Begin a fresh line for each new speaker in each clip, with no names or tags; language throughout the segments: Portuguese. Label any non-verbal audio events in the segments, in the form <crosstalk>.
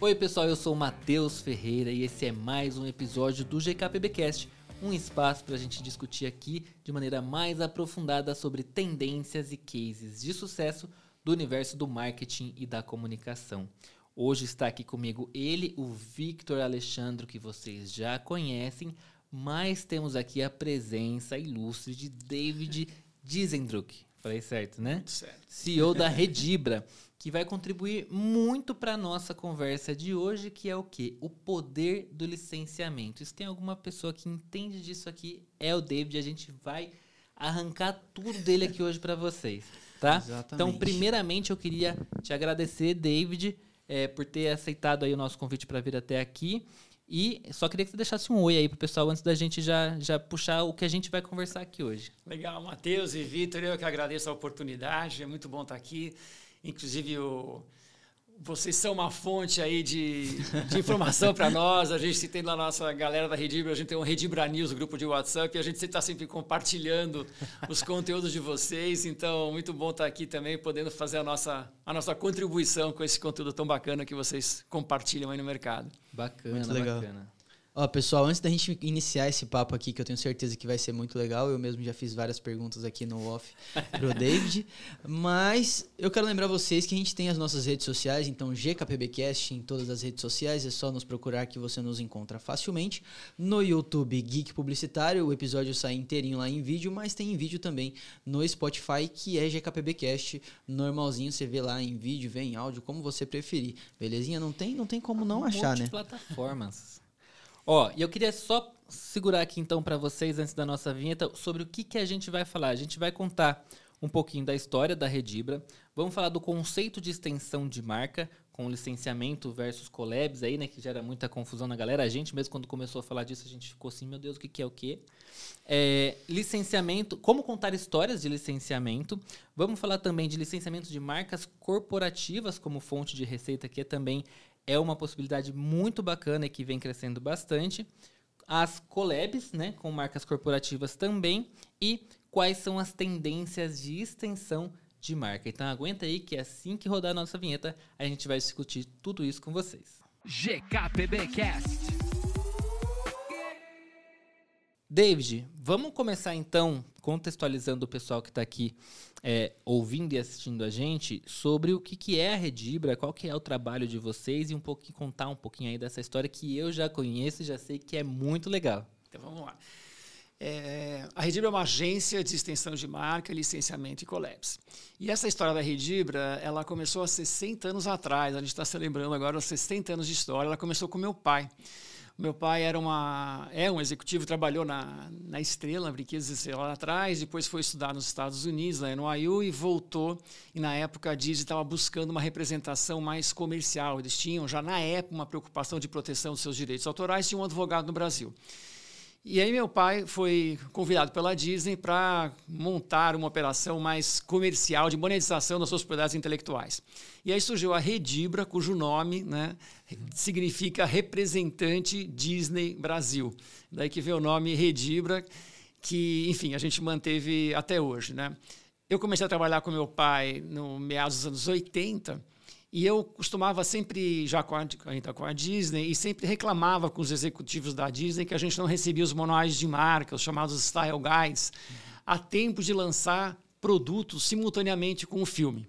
Oi pessoal, eu sou o Matheus Ferreira e esse é mais um episódio do GKPBcast, um espaço para a gente discutir aqui de maneira mais aprofundada sobre tendências e cases de sucesso do universo do marketing e da comunicação. Hoje está aqui comigo ele, o Victor Alexandre, que vocês já conhecem, mas temos aqui a presença ilustre de David Dizendruck. Falei certo, né?
Certo.
CEO da <laughs> Redibra que vai contribuir muito para nossa conversa de hoje, que é o quê? O poder do licenciamento. Se tem alguma pessoa que entende disso aqui, é o David. A gente vai arrancar tudo dele aqui hoje para vocês, tá?
Exatamente.
Então, primeiramente, eu queria te agradecer, David, é, por ter aceitado aí o nosso convite para vir até aqui. E só queria que você deixasse um oi aí pro pessoal antes da gente já, já puxar o que a gente vai conversar aqui hoje.
Legal, Matheus e Vitor, eu que agradeço a oportunidade, é muito bom estar aqui. Inclusive, o, vocês são uma fonte aí de, de informação para nós. A gente tem lá na nossa galera da Redibra, a gente tem um Redibra News, grupo de WhatsApp, e a gente está sempre compartilhando os conteúdos de vocês. Então, muito bom estar aqui também, podendo fazer a nossa, a nossa contribuição com esse conteúdo tão bacana que vocês compartilham aí no mercado.
Bacana,
Muito legal.
bacana.
Ó, pessoal, antes da gente iniciar esse papo aqui, que eu tenho certeza que vai ser muito legal, eu mesmo já fiz várias perguntas aqui no off pro <laughs> David, mas eu quero lembrar vocês que a gente tem as nossas redes sociais, então GKPBcast em todas as redes sociais, é só nos procurar que você nos encontra facilmente. No YouTube Geek Publicitário, o episódio sai inteirinho lá em vídeo, mas tem em vídeo também no Spotify, que é GKPBcast, normalzinho, você vê lá em vídeo, vê em áudio, como você preferir. Belezinha? Não tem, não tem como não achar, né?
plataformas. Ó, e eu queria só segurar aqui então para vocês antes da nossa vinheta sobre o que, que a gente vai falar. A gente vai contar um pouquinho da história da Redibra, vamos falar do conceito de extensão de marca com licenciamento versus collabs aí, né, que gera muita confusão na galera. A gente mesmo quando começou a falar disso, a gente ficou assim, meu Deus, o que, que é o quê? É, licenciamento, como contar histórias de licenciamento. Vamos falar também de licenciamento de marcas corporativas como fonte de receita, que é também é uma possibilidade muito bacana e que vem crescendo bastante. As collabs, né, com marcas corporativas também. E quais são as tendências de extensão de marca. Então aguenta aí que assim que rodar a nossa vinheta, a gente vai discutir tudo isso com vocês.
GKPBcast.
David, vamos começar então contextualizando o pessoal que está aqui é, ouvindo e assistindo a gente sobre o que, que é a Redibra, qual que é o trabalho de vocês e um pouquinho contar um pouquinho aí dessa história que eu já conheço e já sei que é muito legal.
Então vamos lá. É, a Redibra é uma agência de extensão de marca, licenciamento e collabs. E essa história da Redibra, ela começou há 60 anos atrás. A gente está celebrando agora os 60 anos de história. Ela começou com meu pai. Meu pai era uma, é um executivo, trabalhou na, na Estrela, Brinquedos Estrela lá atrás, depois foi estudar nos Estados Unidos, lá no IU, e voltou. E na época a Disney estava buscando uma representação mais comercial. Eles tinham já na época uma preocupação de proteção dos seus direitos autorais, tinha um advogado no Brasil. E aí meu pai foi convidado pela Disney para montar uma operação mais comercial de monetização das suas propriedades intelectuais. E aí surgiu a Redibra, cujo nome né, significa representante Disney Brasil. Daí que veio o nome Redibra, que, enfim, a gente manteve até hoje. Né? Eu comecei a trabalhar com meu pai no meados dos anos 80 e eu costumava sempre, já com a, ainda com a Disney, e sempre reclamava com os executivos da Disney que a gente não recebia os manuais de marca, os chamados Style Guides, a tempo de lançar produtos simultaneamente com o filme.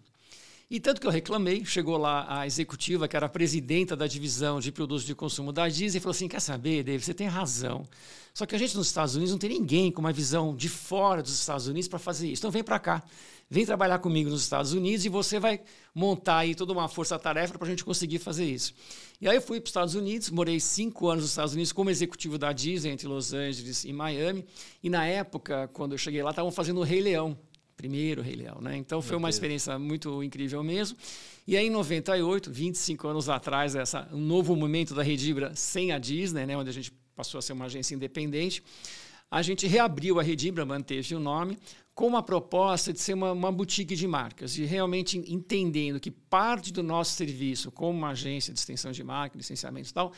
E tanto que eu reclamei, chegou lá a executiva, que era a presidenta da divisão de produtos de consumo da Disney, e falou assim: quer saber, David, você tem razão. Só que a gente nos Estados Unidos não tem ninguém com uma visão de fora dos Estados Unidos para fazer isso. Então vem para cá, vem trabalhar comigo nos Estados Unidos e você vai montar aí toda uma força-tarefa para a gente conseguir fazer isso. E aí eu fui para os Estados Unidos, morei cinco anos nos Estados Unidos como executivo da Disney entre Los Angeles e Miami. E na época, quando eu cheguei lá, estavam fazendo o Rei Leão primeiro Rei Leão, né? Então foi uma experiência muito incrível mesmo. E aí em 98, 25 anos atrás, essa um novo momento da Redibra sem a Disney, né, onde a gente passou a ser uma agência independente, a gente reabriu a Redibra, manteve o nome, com uma proposta de ser uma, uma boutique de marcas e realmente entendendo que parte do nosso serviço como uma agência de extensão de marca, licenciamento e tal,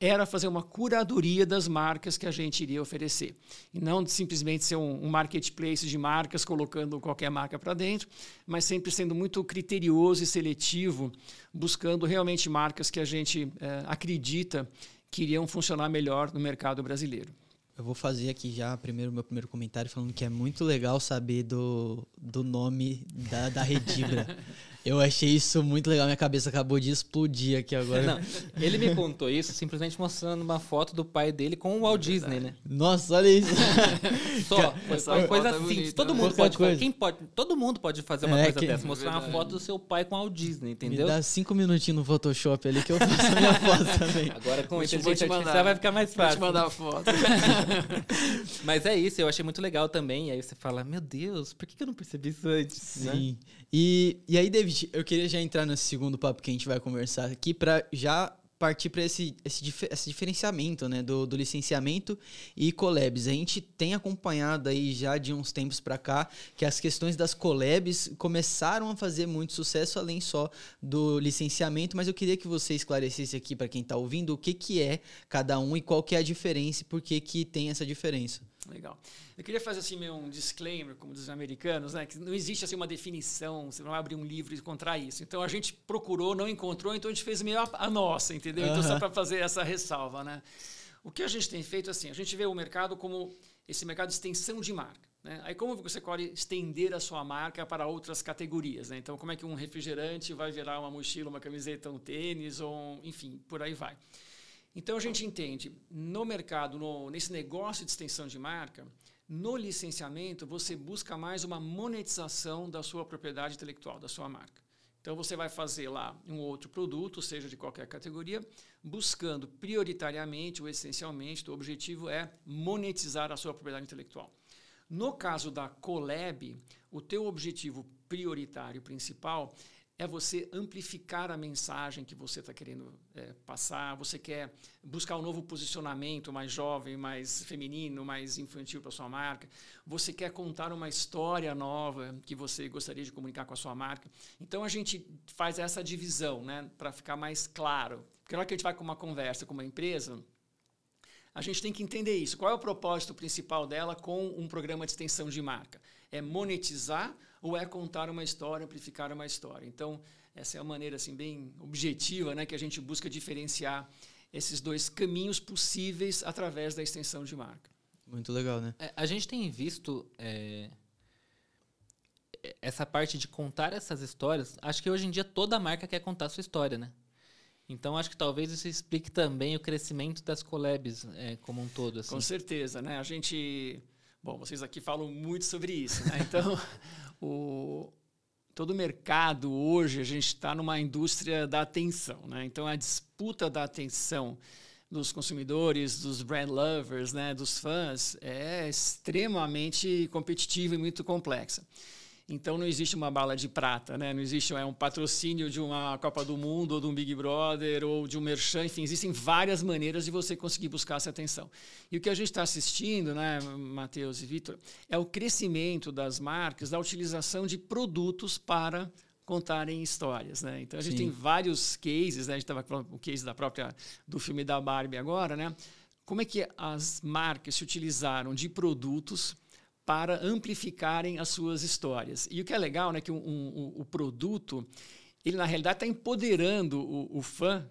era fazer uma curadoria das marcas que a gente iria oferecer. E não simplesmente ser um, um marketplace de marcas colocando qualquer marca para dentro, mas sempre sendo muito criterioso e seletivo, buscando realmente marcas que a gente é, acredita que iriam funcionar melhor no mercado brasileiro.
Eu vou fazer aqui já primeiro meu primeiro comentário falando que é muito legal saber do, do nome da, da Redibra. <laughs> Eu achei isso muito legal, minha cabeça acabou de explodir aqui agora. Não,
ele me contou isso simplesmente mostrando uma foto do pai dele com o Walt Disney, né?
Nossa, olha isso. <laughs>
Só, foi uma coisa assim. todo mundo pode coisa. fazer. Quem pode, todo mundo pode fazer uma é, coisa que... dessa, mostrar uma foto do seu pai com o Walt Disney, entendeu?
Me dá cinco minutinhos no Photoshop ali que eu faço a minha <laughs> foto também.
Agora com inteligência artificial vai ficar mais fácil.
Vou te mandar a foto. <laughs>
Mas é isso, eu achei muito legal também. E aí você fala, meu Deus, por que eu não percebi isso antes?
Né? Sim. Né? E, e aí, David, eu queria já entrar nesse segundo papo que a gente vai conversar aqui para já partir para esse, esse, esse, diferenciamento né, do, do, licenciamento e collabs. A gente tem acompanhado aí já de uns tempos para cá que as questões das collabs começaram a fazer muito sucesso além só do licenciamento, mas eu queria que você esclarecesse aqui para quem está ouvindo o que, que é cada um e qual que é a diferença e por que, que tem essa diferença.
Legal. Eu queria fazer assim meio um disclaimer, como dizem os americanos, né, que não existe assim uma definição, você não vai abrir um livro e encontrar isso. Então a gente procurou, não encontrou, então a gente fez meio a, a nossa, entendeu? Então só para fazer essa ressalva, né? O que a gente tem feito assim, a gente vê o mercado como esse mercado de extensão de marca. Né? Aí como você pode estender a sua marca para outras categorias? Né? Então como é que um refrigerante vai virar uma mochila, uma camiseta, um tênis, ou enfim, por aí vai. Então a gente entende, no mercado, no, nesse negócio de extensão de marca, no licenciamento você busca mais uma monetização da sua propriedade intelectual, da sua marca. Então você vai fazer lá um outro produto, seja de qualquer categoria, buscando prioritariamente ou essencialmente, o objetivo é monetizar a sua propriedade intelectual. No caso da Colab, o teu objetivo prioritário principal é você amplificar a mensagem que você está querendo é, passar. Você quer buscar um novo posicionamento mais jovem, mais feminino, mais infantil para sua marca. Você quer contar uma história nova que você gostaria de comunicar com a sua marca. Então a gente faz essa divisão, né, para ficar mais claro. Porque na hora que a gente vai com uma conversa com uma empresa, a gente tem que entender isso. Qual é o propósito principal dela com um programa de extensão de marca? É monetizar ou é contar uma história, amplificar uma história. Então, essa é a maneira assim bem objetiva, né, que a gente busca diferenciar esses dois caminhos possíveis através da extensão de marca.
Muito legal, né?
É, a gente tem visto é, essa parte de contar essas histórias. Acho que hoje em dia toda marca quer contar a sua história, né? Então acho que talvez isso explique também o crescimento das collabs é, como um todo. Assim.
Com certeza, né? A gente, bom, vocês aqui falam muito sobre isso, né? Então <laughs> o, todo o mercado hoje, a gente está numa indústria da atenção. Né? Então, a disputa da atenção dos consumidores, dos brand lovers, né, dos fãs, é extremamente competitiva e muito complexa. Então não existe uma bala de prata, né? não existe é, um patrocínio de uma Copa do Mundo, ou de um Big Brother, ou de um Merchan, enfim, existem várias maneiras de você conseguir buscar essa atenção. E o que a gente está assistindo, né, Matheus e Vitor, é o crescimento das marcas, da utilização de produtos para contarem histórias, né? Então a gente Sim. tem vários cases, né? A gente estava falando o case da própria do filme da Barbie agora, né? Como é que as marcas se utilizaram de produtos para amplificarem as suas histórias. E o que é legal, né, que um, um, o produto, ele na realidade está empoderando o, o, fã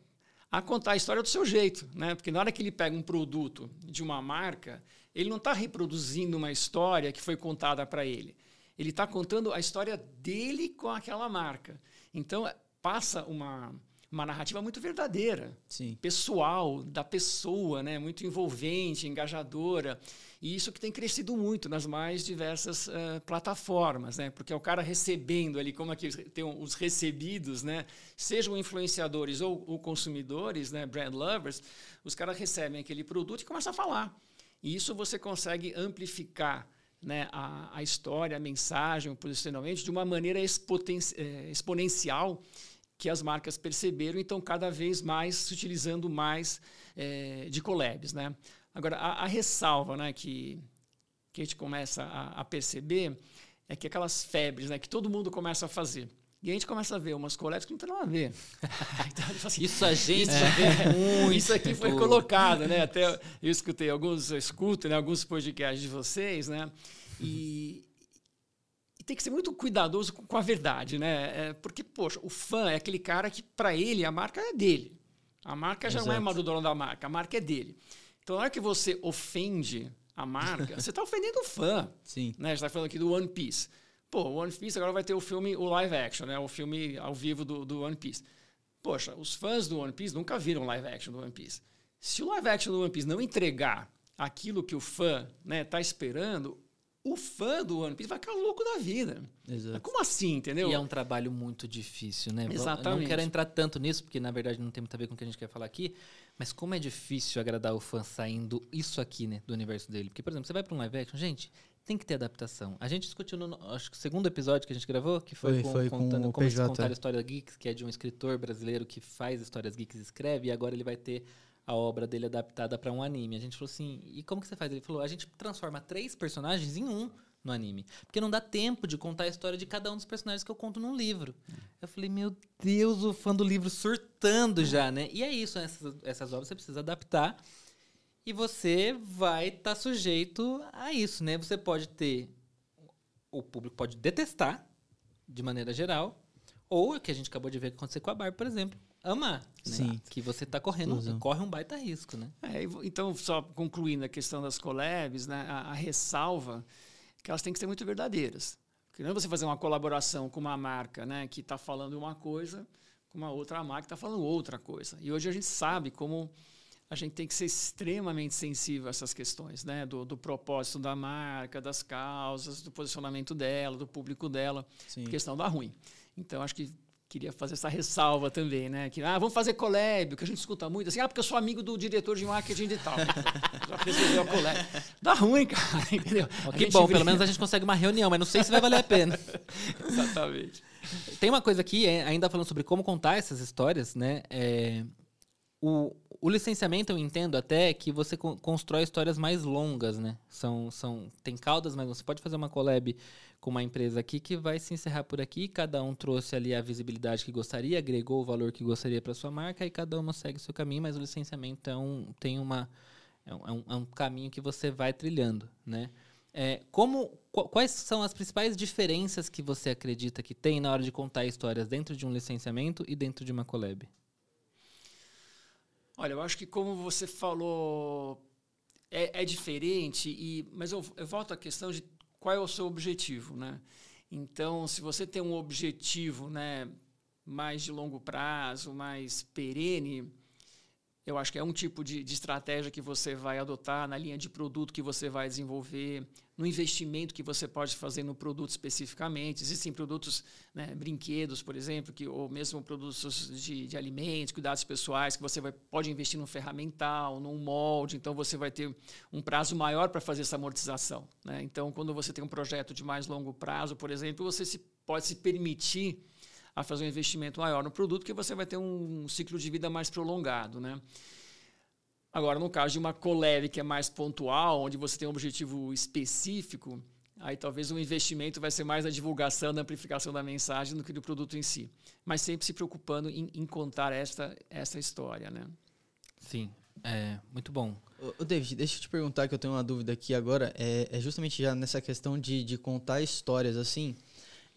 a contar a história do seu jeito, né? Porque na hora que ele pega um produto de uma marca, ele não está reproduzindo uma história que foi contada para ele. Ele está contando a história dele com aquela marca. Então passa uma uma narrativa muito verdadeira,
Sim.
pessoal, da pessoa, né? muito envolvente, engajadora. E isso que tem crescido muito nas mais diversas uh, plataformas, né? porque é o cara recebendo ali, como aqui tem os recebidos, né? sejam influenciadores ou, ou consumidores, né? brand lovers, os caras recebem aquele produto e começam a falar. E isso você consegue amplificar né, a, a história, a mensagem, o posicionamento de uma maneira eh, exponencial que as marcas perceberam e estão cada vez mais se utilizando mais é, de collabs. Né? Agora, a, a, ressalva né, que, que a gente começa a, a, perceber é que aquelas febres né, que todo mundo começa a fazer. E a gente começa a ver umas coletas que não tem nada a ver. <laughs>
então, assim, isso a gente é,
muito. <laughs> Isso aqui foi colocado, né? Até eu escutei alguns, eu escuto, né? Alguns podcasts de vocês, né? E tem que ser muito cuidadoso com, com a verdade, né? É, porque, poxa, o fã é aquele cara que, para ele, a marca é dele. A marca já Exato. não é mais do dono da marca, a marca é dele. Então, na hora que você ofende a marca, <laughs> você está ofendendo o fã.
Sim.
Né? A gente está falando aqui do One Piece. Pô, o One Piece agora vai ter o filme, o live action, né? O filme ao vivo do, do One Piece. Poxa, os fãs do One Piece nunca viram live action do One Piece. Se o live action do One Piece não entregar aquilo que o fã né, tá esperando, o fã do One Piece vai ficar louco da vida.
Exato.
Como assim, entendeu?
E é um trabalho muito difícil, né?
Exatamente.
Não quero entrar tanto nisso, porque na verdade não tem muito a ver com o que a gente quer falar aqui, mas como é difícil agradar o fã saindo isso aqui, né, do universo dele. Porque, por exemplo, você vai para um live action, gente, tem que ter adaptação. A gente discutiu no acho que segundo episódio que a gente gravou, que foi,
foi, com, foi
contando
com
como PJ. contar a história geeks, que é de um escritor brasileiro que faz histórias geeks e escreve, e agora ele vai ter a obra dele adaptada para um anime. A gente falou assim, e como que você faz? Ele falou, a gente transforma três personagens em um no anime. Porque não dá tempo de contar a história de cada um dos personagens que eu conto num livro. Eu falei, meu Deus, o fã do livro surtando já, né? E é isso, essas, essas obras você precisa adaptar e você vai estar tá sujeito a isso, né? Você pode ter. O público pode detestar, de maneira geral, ou o que a gente acabou de ver acontecer com a Barbie, por exemplo. Amar. Né?
Sim.
Que você está correndo, corre um baita risco, né?
É, então, só concluindo a questão das collabs, né? A, a ressalva que elas têm que ser muito verdadeiras. Porque não é você fazer uma colaboração com uma marca né, que está falando uma coisa, com uma outra marca que está falando outra coisa. E hoje a gente sabe como a gente tem que ser extremamente sensível a essas questões, né? Do, do propósito da marca, das causas, do posicionamento dela, do público dela, Sim. senão dá ruim. Então, acho que queria fazer essa ressalva também, né? Que, ah, vamos fazer collab, que a gente escuta muito, assim, ah, porque eu sou amigo do diretor de marketing de tal. <laughs> Já resolveu a collab. Dá ruim, cara, <laughs> entendeu?
que bom, pelo menos a gente consegue uma reunião, mas não sei se vai valer a pena. <laughs>
Exatamente.
Tem uma coisa aqui, é, ainda falando sobre como contar essas histórias, né? É, o, o licenciamento eu entendo até que você constrói histórias mais longas, né? São, são, tem caudas, mas você pode fazer uma collab com uma empresa aqui que vai se encerrar por aqui. Cada um trouxe ali a visibilidade que gostaria, agregou o valor que gostaria para sua marca e cada uma segue o seu caminho, mas o licenciamento é um, tem uma, é um, é um é caminho que você vai trilhando, né? É, como, quais são as principais diferenças que você acredita que tem na hora de contar histórias dentro de um licenciamento e dentro de uma collab?
Olha, eu acho que como você falou, é, é diferente, e, mas eu, eu volto à questão de qual é o seu objetivo, né? Então, se você tem um objetivo, né, mais de longo prazo, mais perene, eu acho que é um tipo de, de, estratégia que você vai adotar na linha de produto que você vai desenvolver, no investimento que você pode fazer no produto especificamente. Existem produtos, né, brinquedos, por exemplo, que, ou mesmo produtos de, de, alimentos, cuidados pessoais, que você vai, pode investir num ferramental, num molde, então você vai ter um prazo maior para fazer essa amortização. Né? Então, quando você tem um projeto de mais longo prazo, por exemplo, você se, pode se permitir a fazer um investimento maior no produto, que você vai ter um ciclo de vida mais prolongado. Né? Agora, no caso de uma collab que é mais pontual, onde você tem um objetivo específico, aí talvez o investimento vai ser mais na divulgação, na amplificação da mensagem do que do produto em si. Mas sempre se preocupando em, em contar esta, esta história. Né?
Sim, é muito bom.
Ô, David, deixa eu te perguntar que eu tenho uma dúvida aqui agora. É, é justamente já nessa questão de, de contar histórias assim.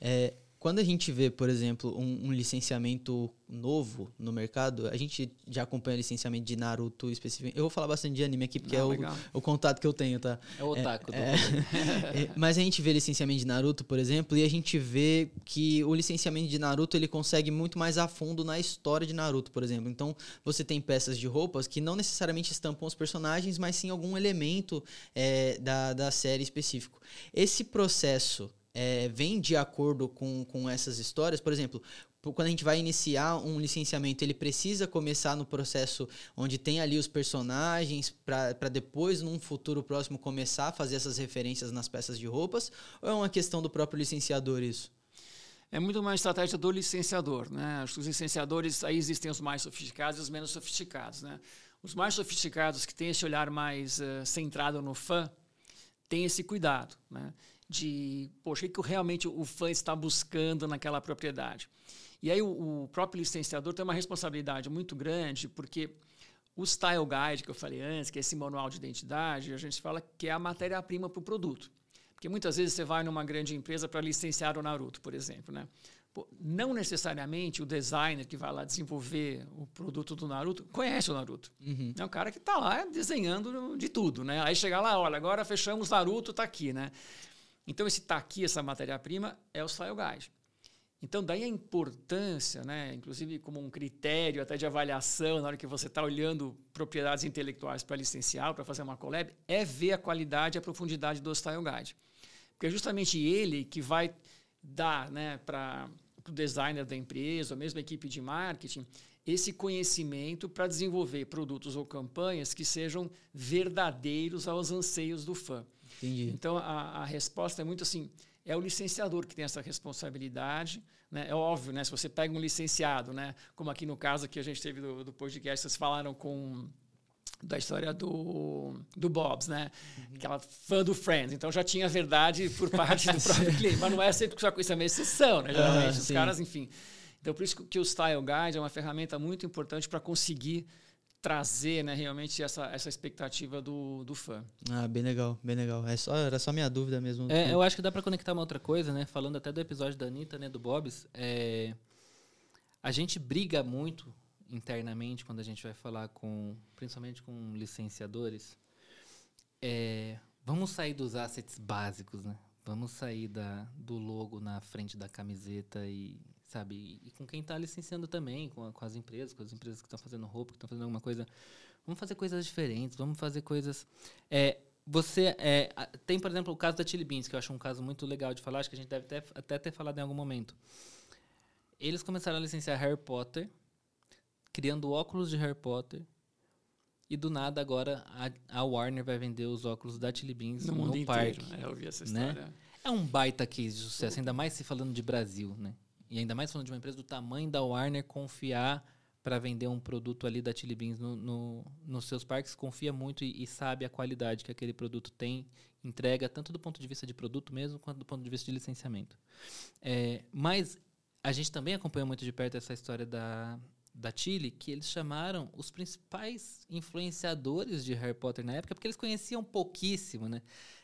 É, quando a gente vê, por exemplo, um, um, licenciamento novo no mercado, a gente já acompanha o licenciamento de Naruto especificamente. Eu vou falar bastante de anime aqui, porque Não, é o, o, contato que eu tenho, tá?
É o otaku.
É, <laughs> é, mas a gente vê licenciamento de Naruto, por exemplo, e a gente vê que o licenciamento de Naruto ele consegue muito mais a fundo na história de Naruto, por exemplo. Então, você tem peças de roupas que não necessariamente estampam os personagens, mas sim algum elemento é, da, da série específico. Esse processo é, vem de acordo com, com essas histórias. Por exemplo, quando a gente vai iniciar um licenciamento, ele precisa começar no processo onde tem ali os personagens, para depois, num futuro próximo, começar a fazer essas referências nas peças de roupas? Ou é uma questão do próprio licenciador isso?
É muito uma estratégia do licenciador. Né? Os licenciadores, aí existem os mais sofisticados e os menos sofisticados. Né? Os mais sofisticados, que têm esse olhar mais uh, centrado no fã, têm esse cuidado. Né? De poxa, o que realmente o fã está buscando naquela propriedade. E aí o, o próprio licenciador tem uma responsabilidade muito grande, porque o Style Guide, que eu falei antes, que é esse manual de identidade, a gente fala que é a matéria-prima para o produto. Porque muitas vezes você vai numa grande empresa para licenciar o Naruto, por exemplo. Né? Pô, não necessariamente o designer que vai lá desenvolver o produto do Naruto conhece o Naruto. Uhum. É um cara que está lá desenhando de tudo. Né? Aí chega lá, olha, agora fechamos Naruto, está aqui. Né? Então, esse está aqui, essa matéria-prima, é o Style Guide. Então, daí a importância, né, inclusive como um critério até de avaliação, na hora que você está olhando propriedades intelectuais para licenciar, para fazer uma collab, é ver a qualidade e a profundidade do Style Guide. Porque é justamente ele que vai dar né, para o designer da empresa, ou mesmo a equipe de marketing, esse conhecimento para desenvolver produtos ou campanhas que sejam verdadeiros aos anseios do fã. Entendi. Então, a, a resposta é muito assim, é o licenciador que tem essa responsabilidade. Né? É óbvio, né? se você pega um licenciado, né? como aqui no caso que a gente teve do, do podcast, vocês falaram com da história do, do Bob's, né? Uhum. Aquela fã do Friends. Então já tinha verdade por parte do <laughs> próprio cliente. Mas não é sempre que isso é uma exceção, né? Geralmente, ah, os sim. caras, enfim. Então, por isso que o Style Guide é uma ferramenta muito importante para conseguir trazer né, realmente essa, essa expectativa do, do fã.
Ah, bem legal, bem legal. É só, era só minha dúvida mesmo.
É, eu acho que dá para conectar uma outra coisa, né? Falando até do episódio da Anitta, né, do Bob's. É, a gente briga muito internamente quando a gente vai falar com, principalmente com licenciadores. É, vamos sair dos assets básicos, né? Vamos sair da, do logo na frente da camiseta e sabe? E, e com quem está licenciando também, com, a, com, as empresas, com as empresas que estão fazendo roupa, que estão fazendo alguma coisa. Vamos fazer coisas diferentes, vamos fazer coisas. É, você é, tem, por exemplo, o caso da Chili Beans, que eu acho um caso muito legal de falar, acho que a gente deve ter, até ter falado em algum momento. Eles começaram a licenciar Harry Potter, criando óculos de Harry Potter, e do nada agora a, a Warner vai vender os óculos da Chili Beans no, no mundo parque. Inteiro,
né? Eu vi essa né? história. Né?
É um baita case de sucesso, ainda mais se falando de Brasil, né? E ainda mais falando de uma empresa do tamanho da Warner confiar para vender um produto ali da Chili Beans no, no, nos seus parques, confia muito e, e, sabe a qualidade que aquele produto tem, entrega tanto do ponto de vista de produto mesmo, quanto do ponto de vista de licenciamento. É, mas a gente também acompanhou muito de perto essa história da, da Chile, que eles chamaram os principais influenciadores de Harry Potter na época, porque eles conheciam pouquíssimo, né?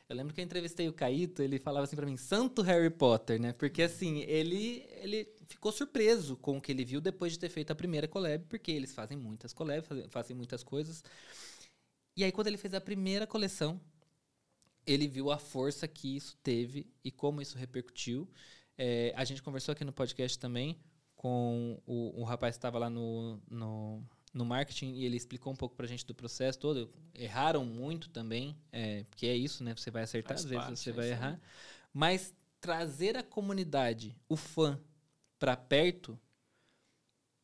Eu lembro que eu entrevistei o Caíto, ele falava assim para mim, santo Harry Potter, né? Porque assim, ele, ele ficou surpreso com o que ele viu depois de ter feito a primeira collab, porque eles fazem muitas collabs, fazem muitas coisas. E aí quando ele fez a primeira coleção, ele viu a força que isso teve e como isso repercutiu. É, a gente conversou aqui no podcast também com o, o rapaz que estava lá no, no no marketing e ele explicou um pouco para a gente do processo todo. Erraram muito também, é, porque é isso, né? Você vai acertar, Faz às vezes você vai errar. Mas trazer a comunidade, o fã, para perto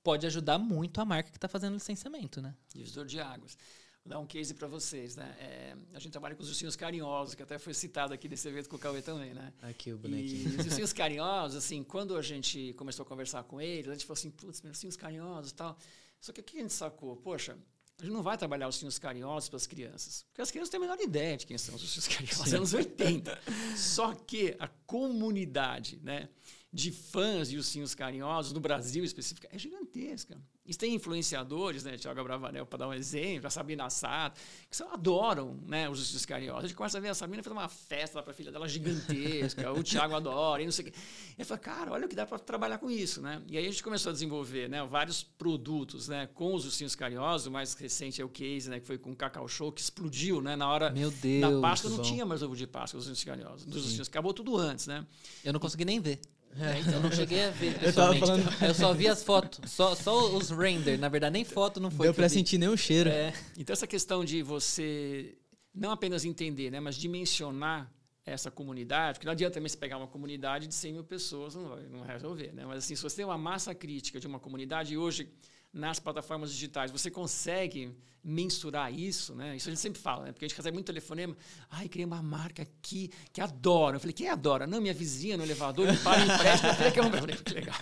pode ajudar muito a marca que está fazendo licenciamento, né?
Divisor de águas. Vou dar um case para vocês, né? É, a gente trabalha com os ursinhos carinhosos, que até foi citado aqui nesse evento com o Cauê também, né?
Aqui o bonequinho.
E os ursinhos carinhosos, assim, quando a gente começou a conversar com eles, a gente falou assim, putz, meus ursinhos carinhosos e tal. Só que o que a gente sacou? Poxa, a gente não vai trabalhar os ursinhos carinhosos para as crianças. Porque as crianças têm a menor ideia de quem são os ursinhos carinhosos, anos 80. <laughs> Só que a comunidade, né? De fãs de ursinhos carinhosos, no Brasil específico, é gigantesca. E tem influenciadores, né, Tiago Bravanel, para dar um exemplo, a Sabina Sato, que só adoram né, os ursinhos carinhosos. A gente começa a ver a Sabina fez uma festa lá para a filha dela gigantesca, o Tiago adora, e não sei o quê. E eu falei, cara, olha o que dá para trabalhar com isso. Né? E aí a gente começou a desenvolver né, vários produtos né, com os ursinhos carinhosos. O mais recente é o case, né, que foi com o Cacau Show, que explodiu né, na hora
Meu Deus,
da Páscoa. Não bom. tinha mais ovo de Páscoa dos ursinhos carinhosos. Dos ursinhos, acabou tudo antes. Né?
Eu não consegui nem ver. É, então eu não cheguei a ver pessoalmente. Eu, falando... eu só vi as fotos, só, só os render, na verdade nem foto não foi.
Deu para sentir nenhum cheiro.
É. Então essa questão de você não apenas entender, né, mas dimensionar essa comunidade, porque não adianta também você pegar uma comunidade de 100 mil pessoas, não vai, não vai resolver, né? Mas assim, se você tem uma massa crítica de uma comunidade, e hoje nas plataformas digitais. Você consegue mensurar isso, né? Isso a gente sempre fala, né? Porque a gente recebe muito telefonema. Ai, criei uma marca aqui que adora. Eu falei, quem adora? Não, minha vizinha no elevador me para e empresta. Eu falei, que é um... Eu falei, que legal.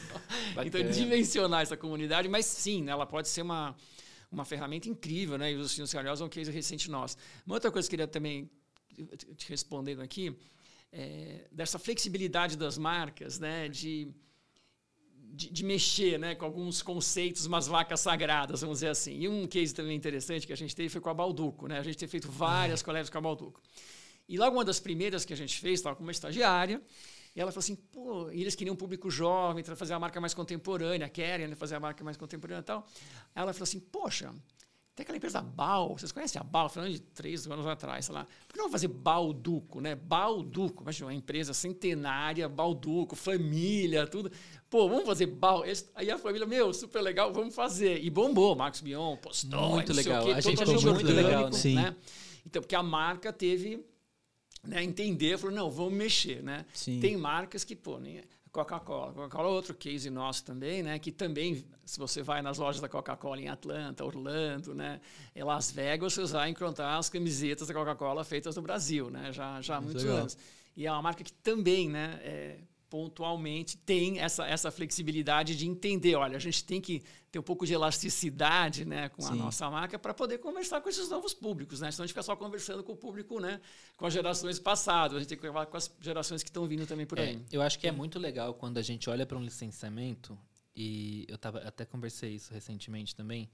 <laughs> então, dimensionar essa comunidade, mas sim, né? ela pode ser uma, uma ferramenta incrível, né? E os Sinos Carinhosos é um case recente nosso. Uma outra coisa que eu queria também te respondendo aqui, é, dessa flexibilidade das marcas, né, de, de, de, mexer né, com alguns conceitos, umas vacas sagradas, vamos dizer assim. E um case também interessante que a gente teve foi com a Balduco. Né? A gente tem feito várias ah. colegas com a Balduco. E logo uma das primeiras que a gente fez, estava com uma estagiária, e ela falou assim, pô, eles queriam um público jovem, para fazer a marca mais contemporânea, querem né, fazer a marca mais contemporânea e tal. Ela falou assim, poxa, tem aquela empresa Bal, vocês conhecem a Bal, falando de três anos atrás, sei lá. Por que não fazer Balduco, né? Balduco, imagina, uma empresa centenária, Balduco, família, tudo. Pô, vamos fazer Bal. Aí a família, meu, super legal, vamos fazer. E bombou, Marcos Bion, postou,
muito legal. A gente ficou muito legal,
né? Sim. Né? Então, porque a marca teve né, entender, falou, não, vamos mexer, né?
Sim.
Tem marcas que, pô, nem Coca-Cola. Coca-Cola é outro case nosso também, né? Que também, se você vai nas lojas da Coca-Cola em Atlanta, Orlando, né? Em Las Vegas, você vai encontrar as camisetas da Coca-Cola feitas no Brasil, né? Já, já há muitos legal. anos. E é uma marca que também, né? É, pontualmente tem essa, essa flexibilidade de entender, olha, a gente tem que ter um pouco de elasticidade né, com Sim. a nossa marca para poder conversar com esses novos públicos, né? Senão a gente fica só conversando com o público, né? Com as gerações passadas, a gente tem que falar com as gerações que estão vindo também por aí.
É, eu acho que é muito legal quando a gente olha para um licenciamento, e eu tava, até conversei isso recentemente também,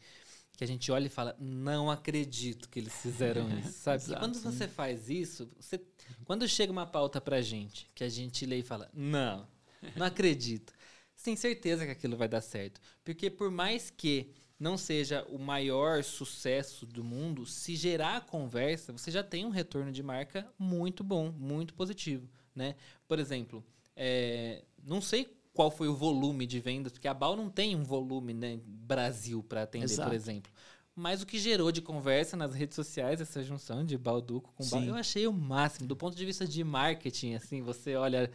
que a gente olha e fala, não acredito que eles fizeram <laughs> isso, sabe? Exato, quando você faz isso, você, quando chega uma pauta pra gente, que a gente lê e fala, não, não acredito, você tem certeza que aquilo vai dar certo. Porque por mais que não seja o maior sucesso do mundo, se gerar a conversa, você já tem um retorno de marca muito bom, muito positivo, né? Por exemplo, é, não sei qual foi o volume de vendas, porque a Bal não tem um volume né, Brasil para atender, Exato. por exemplo. Mas o que gerou de conversa nas redes sociais, essa junção de Balduco com Bal, eu achei o máximo. Do ponto de vista de marketing, assim, você olha,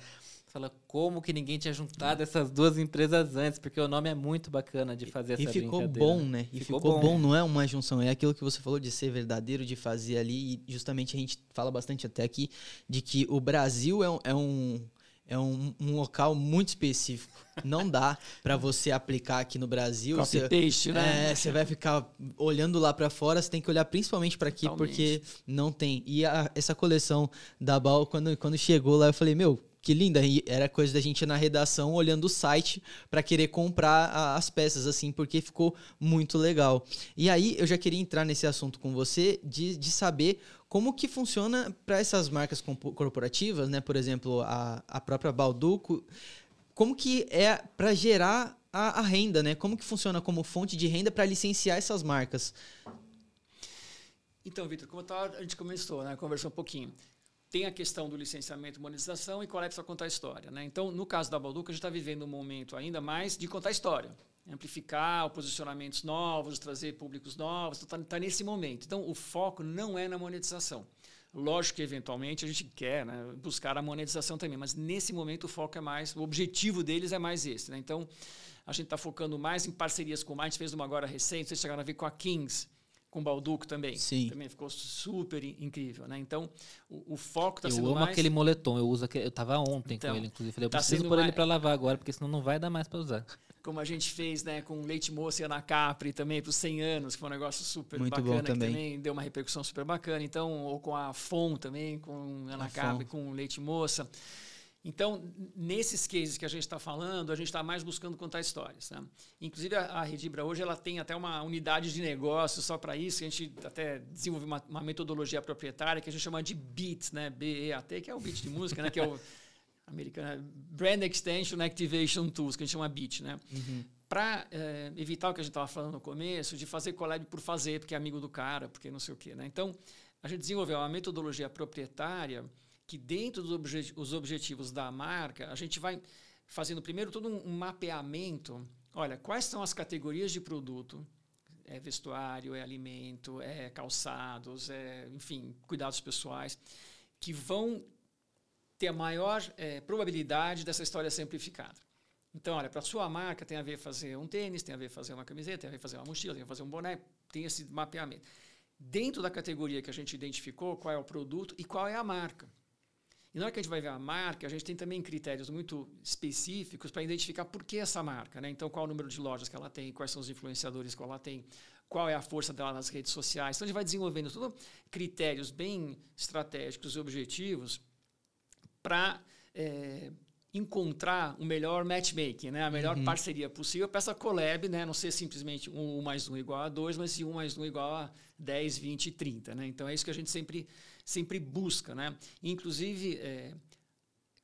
fala como que ninguém tinha juntado essas duas empresas antes, porque o nome é muito bacana de fazer
e
essa
ficou bom, né? E ficou, ficou bom. bom. não é uma junção, é aquilo que você falou de ser verdadeiro, de fazer ali, e justamente a gente fala bastante até aqui de que o Brasil é um, é um é um, um, local muito específico. Não dá para você aplicar aqui no Brasil.
Copy você, paste, né?
É, você vai ficar olhando lá para fora, você tem que olhar principalmente para aqui, Totalmente. porque não tem. E a, essa coleção da Bal, quando, quando chegou lá, eu falei, meu, que linda. E era coisa da gente ir na redação olhando o site para querer comprar a, as peças, assim, porque ficou muito legal. E aí eu já queria entrar nesse assunto com você de, de saber como que funciona para essas marcas corporativas, né? Por exemplo, a, a própria Balduco. Como que é para gerar a, a, renda, né? Como que funciona como fonte de renda para licenciar essas marcas?
Então, Vitor, como a gente começou, né? Conversou um pouquinho tem a questão do licenciamento e monetização e Colex vai contar a história. Né? Então, no caso da Balduca, a gente está vivendo um momento ainda mais de contar a história. Amplificar posicionamentos novos, trazer públicos novos, está tá nesse momento. Então, o foco não é na monetização. Lógico que, eventualmente, a gente quer né, buscar a monetização também, mas nesse momento o foco é mais, o objetivo deles é mais esse. Né? Então, a gente está focando mais em parcerias com mais. A gente fez uma agora recente, vocês chegaram a ver com a Kings, com o Balduco também.
Sim.
Também ficou super incrível, né? Então, o, o foco está
sendo
mais...
Eu amo aquele moletom, eu uso aquele, eu estava ontem então, com ele, inclusive. Falei, eu tá preciso pôr mais... ele para lavar agora, porque senão não vai dar mais para usar.
Como a gente fez, né, com Leite Moça e Ana Capri também, para os 100 anos, que foi um negócio super
Muito
bacana,
também.
também deu uma repercussão super bacana. Então, ou com a FON também, com Ana a Capri, Fon. com Leite Moça. Então, nesses cases que a gente está falando, a gente está mais buscando contar histórias. Né? Inclusive, a, a Redibra hoje ela tem até uma unidade de negócio só para isso, que a gente até desenvolveu uma, uma, metodologia proprietária que a gente chama de BEAT, né? B-E-A-T, que é o beat de música, né? que é o <laughs> americano, Brand Extension Activation Tools, que a gente chama BEAT. Né? Uhum. Para é, evitar o que a gente estava falando no começo, de fazer collab por fazer, porque é amigo do cara, porque não sei o quê. Né? Então, a gente desenvolveu uma metodologia proprietária que dentro dos objetivos da marca, a gente vai fazendo primeiro todo um mapeamento. Olha, quais são as categorias de produto? É vestuário, é alimento, é calçados, é, enfim, cuidados pessoais, que vão ter a maior é, probabilidade dessa história ser amplificada. Então, olha, para sua marca tem a ver fazer um tênis, tem a ver fazer uma camiseta, tem a ver fazer uma mochila, tem a ver fazer um boné, tem esse mapeamento. Dentro da categoria que a gente identificou, qual é o produto e qual é a marca. E na hora que a gente vai ver a marca, a gente tem também critérios muito específicos para identificar por que essa marca. Né? Então, qual o número de lojas que ela tem, quais são os influenciadores que ela tem, qual é a força dela nas redes sociais. Então, a gente vai desenvolvendo tudo critérios bem estratégicos e objetivos para é, encontrar o melhor matchmaking, né? a melhor parceria possível para essa collab, né? não ser simplesmente um, mais um igual a dois, mas sim um mais um igual a 10, 20, 30. Né? Então é isso que a gente sempre, sempre busca. Né? Inclusive, é,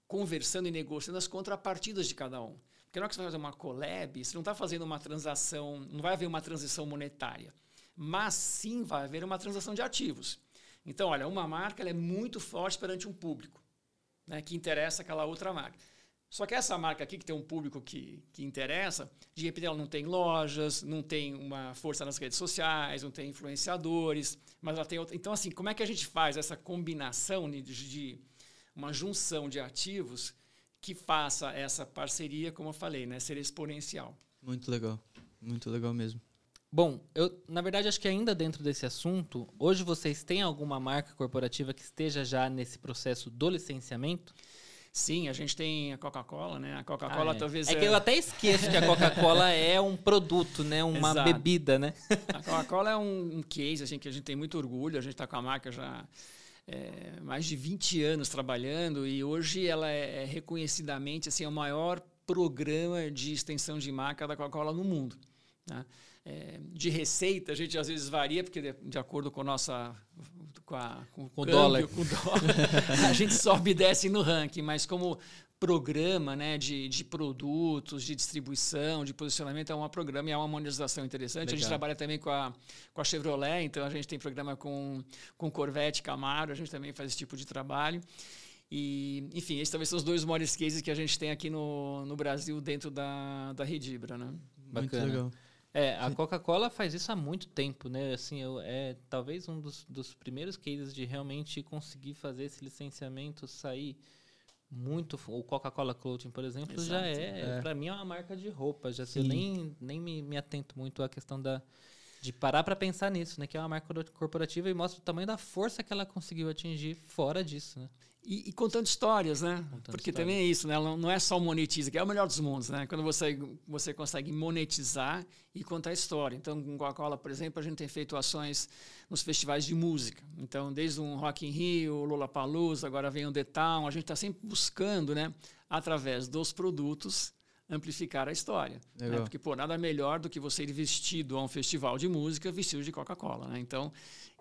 conversando e negociando as contrapartidas de cada um. Porque na hora que você vai fazer uma collab, você não está fazendo uma transação, não vai haver uma transição monetária, mas sim vai haver uma transação de ativos. Então, olha, uma marca é muito forte perante um público, né, que interessa aquela outra marca. Só que essa marca aqui, que tem um público que, que interessa, de repente ela não tem lojas, não tem uma força nas redes sociais, não tem influenciadores, mas ela tem outra. Então, assim, como é que a gente faz essa combinação de, de uma junção de ativos que faça essa parceria, como eu falei, né, ser exponencial.
Muito legal. Muito legal mesmo.
Bom, eu na verdade acho que ainda dentro desse assunto, hoje vocês têm alguma marca corporativa que esteja já nesse processo do licenciamento?
Sim, a gente tem a Coca-Cola, né? A Coca-Cola
Ah, é.
talvez
é que eu até esqueço que a Coca-Cola <laughs> é um produto, né? Uma
Exato.
bebida, né?
A Coca-Cola é um, um case assim, que a gente tem muito orgulho. A gente está com a marca já é, mais de 20 anos trabalhando e hoje ela é, é reconhecidamente assim, o maior programa de extensão de marca da Coca-Cola no mundo. Né? É, de receita, a gente às vezes varia, porque de, de acordo com, a nossa, com, a, com,
Com o
câmbio,
dólar.
com o dólar, <laughs> a gente sobe e desce no ranking, mas como programa né, de, de produtos, de distribuição, de posicionamento, é um programa e é uma monetização interessante. A gente
Legal.
trabalha também com a, com a Chevrolet, então a gente tem programa com, com Corvette, Camaro, a gente também faz esse tipo de trabalho. E, enfim, esses talvez são os dois maiores cases que a gente tem aqui no, no Brasil dentro da, da Redibra, né?
Bacana.
Muito legal.
É, a Coca-Cola faz isso há muito tempo, né? Assim, eu, é talvez um dos, dos primeiros cases de realmente conseguir fazer esse licenciamento sair muito. O Coca-Cola Clothing, por exemplo, já
Exato.
é,
É.
para mim é uma marca de roupa. Já sei, eu nem, nem me, me atento muito à questão da de parar para pensar nisso, né? Que é uma marca cor- corporativa e mostra o tamanho da força que ela conseguiu atingir fora disso, né?
E, e contando histórias, né?
Contando
Porque
histórias.
também é isso, né? Ela Não é só monetiza, que é o melhor dos mundos, né? Quando você, você consegue monetizar e contar história. Então, com Coca-Cola, por exemplo, a gente tem feito ações nos festivais de música. Então, desde um Rock in Rio, Lollapalooza, agora vem o The Town, a gente está sempre buscando, né? Através dos produtos, amplificar a história. né? Porque, pô, nada melhor do que você ir vestido a um festival de música vestido de Coca-Cola, né? Então,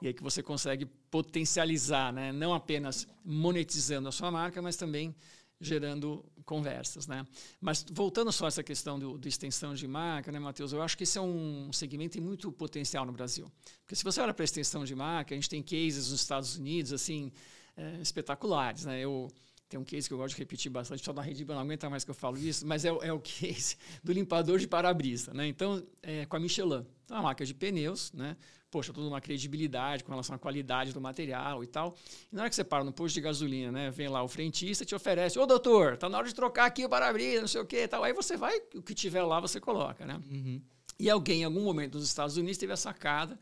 e aí que você consegue potencializar, né? não apenas monetizando a sua marca, mas também gerando conversas. Né? Mas voltando só a essa questão do, do extensão de marca, né, Matheus, eu acho que esse é um segmento que tem muito potencial no Brasil. Porque se você olha para extensão de marca, a gente tem cases nos Estados Unidos assim é, espetaculares. Né? Eu, tem um case que eu gosto de repetir bastante, só da Redibra não aguenta mais que eu falo isso, mas é, é o <laughs> case do limpador de para-brisa. Né? Então, é, com a Michelin. Então, é uma marca de pneus, né? Poxa, toda uma credibilidade com relação à qualidade do material e tal. E na hora que você para no posto de gasolina, né, vem lá o frentista e te oferece, ô doutor, tá na hora de trocar aqui o para-brisa, não sei o quê e tal. Aí você vai, o que tiver lá você coloca, né?
Uhum.
E alguém, em algum momento nos Estados Unidos, teve a sacada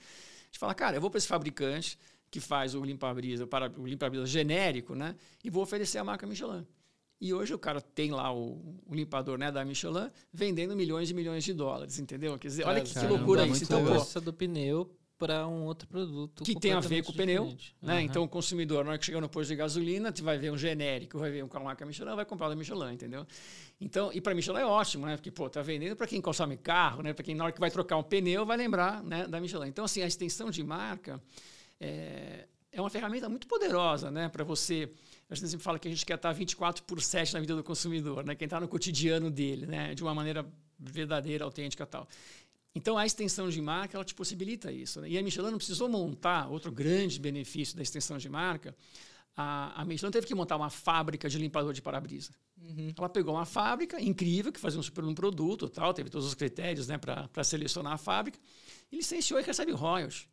de falar, cara, eu vou para esse fabricante que faz o limpa-brisa, o para- o limpa-brisa genérico, né? E vou oferecer a marca Michelin. E hoje o cara tem lá o, o limpador né, da Michelin vendendo milhões e milhões de dólares, entendeu? Quer dizer, olha que, que
Caramba,
loucura isso. Então,
força do pneu para um outro produto
que tem a ver com o pneu, né?
diferente.
Então o consumidor, na hora que chegar no posto de gasolina, tu vai ver um genérico, vai ver um marca Michelin, vai comprar da Michelin, entendeu? Então, e para Michelin é ótimo, né? Porque pô, tá vendendo para quem consome carro, né? Para quem na hora que vai trocar um pneu vai lembrar, né, da Michelin. Então assim, a extensão de marca é, é uma ferramenta muito poderosa, né, para você a gente sempre fala que a gente quer estar 24 por 7 na vida do consumidor, né? Quem está no cotidiano dele, né? De uma maneira verdadeira, autêntica e tal. Então, a extensão de marca, ela te possibilita isso. Né? E a Michelin não precisou montar, outro grande benefício da extensão de marca, a, a Michelin teve que montar uma fábrica de limpador de para-brisa. Ela pegou uma fábrica incrível, que fazia um super um produto, tal, teve todos os critérios né, para selecionar a fábrica, e licenciou e recebe royalties.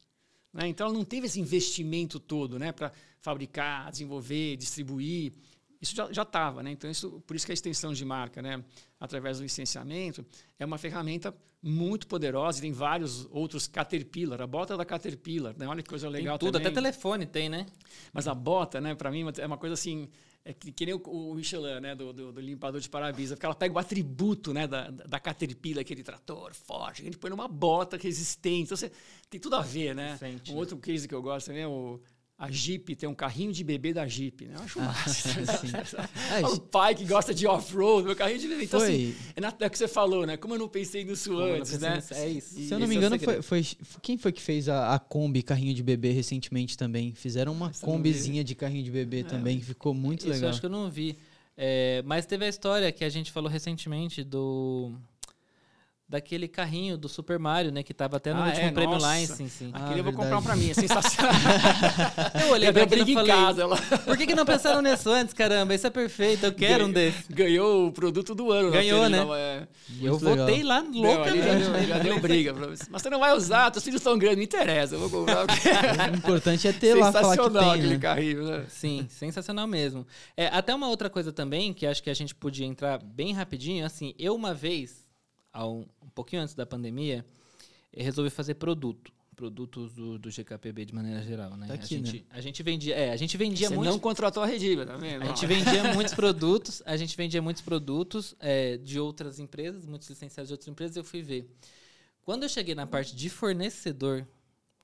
Né? Então, ela não teve esse investimento todo né, para fabricar, desenvolver, distribuir. Isso já estava. Né? Então, isso, por isso que a extensão de marca, né, através do licenciamento, é uma ferramenta muito poderosa e tem vários outros Caterpillar. A bota da Caterpillar, né? olha que coisa
Tem
legal
tudo,
também.
até telefone tem, né?
Mas a bota, né, para mim, é uma coisa assim. É que, que nem o, o Michelin, né, do, do, do limpador de para-brisa, porque ela pega o atributo né, da, da Caterpillar, aquele trator forte, a gente põe numa bota resistente. Então, você, tem tudo a ver, né?
Sente,
um
né?
outro case que eu gosto também é o, a Jeep tem um carrinho de bebê da Jeep, né? Eu acho
Ah,
massa.
Ah, <laughs>
o pai que gosta de off-road, meu carrinho de bebê. Então,
Foi.
assim, é na- é o que você falou, né? Como eu não pensei nisso
Como eu
antes, né?
nisso, É isso.
Se eu não me
é
engano, foi, foi- quem foi que fez a, a Kombi carrinho de bebê recentemente também? Fizeram uma
Essa eu
Kombizinha de carrinho de bebê também, que ficou muito
Isso eu
legal.
acho que eu não vi. É, mas teve a história que a gente falou recentemente do. Daquele carrinho do Super Mario, né? Que tava até no
Ah,
último
é?
prêmio
Nossa.
License. Sim.
Ah,
Aquele eu vou
verdade.
comprar um pra mim, é sensacional. <laughs>
Eu olhei
Eu
pra aquilo e
briga em
falei,
casa. Ela
por que, que não pensaram nisso antes, caramba? Isso é perfeito, eu quero um desse.
ganhou o produto do ano. na
Ganhou, né?
Nova- é.
E eu
Muito legal.
voltei lá
Não,
louca,
ali já
né?
deu, já deu briga pra você. Mas você não vai usar, teus filhos estão grandes, não interessa. Eu vou comprar porque <laughs>
O importante é ter lá, falar que
sensacional
tem,
aquele
né?
carrinho, né?
Sim, sensacional mesmo. É, até uma outra coisa também, que acho que a gente podia entrar bem rapidinho, assim, eu uma vez, um, um pouquinho antes da pandemia, eu resolvi fazer produto. Produtos do, do GKPB de maneira geral, né?
Tá
a,
aqui,
gente, a gente vendia. É, a gente vendia
Você
muito.
não contratou a Rediva, tá vendo?
A gente vendia <laughs> muitos produtos, a gente vendia muitos produtos é, de outras empresas, muitos licenciados de outras empresas, eu fui ver. Quando eu cheguei na parte de fornecedor,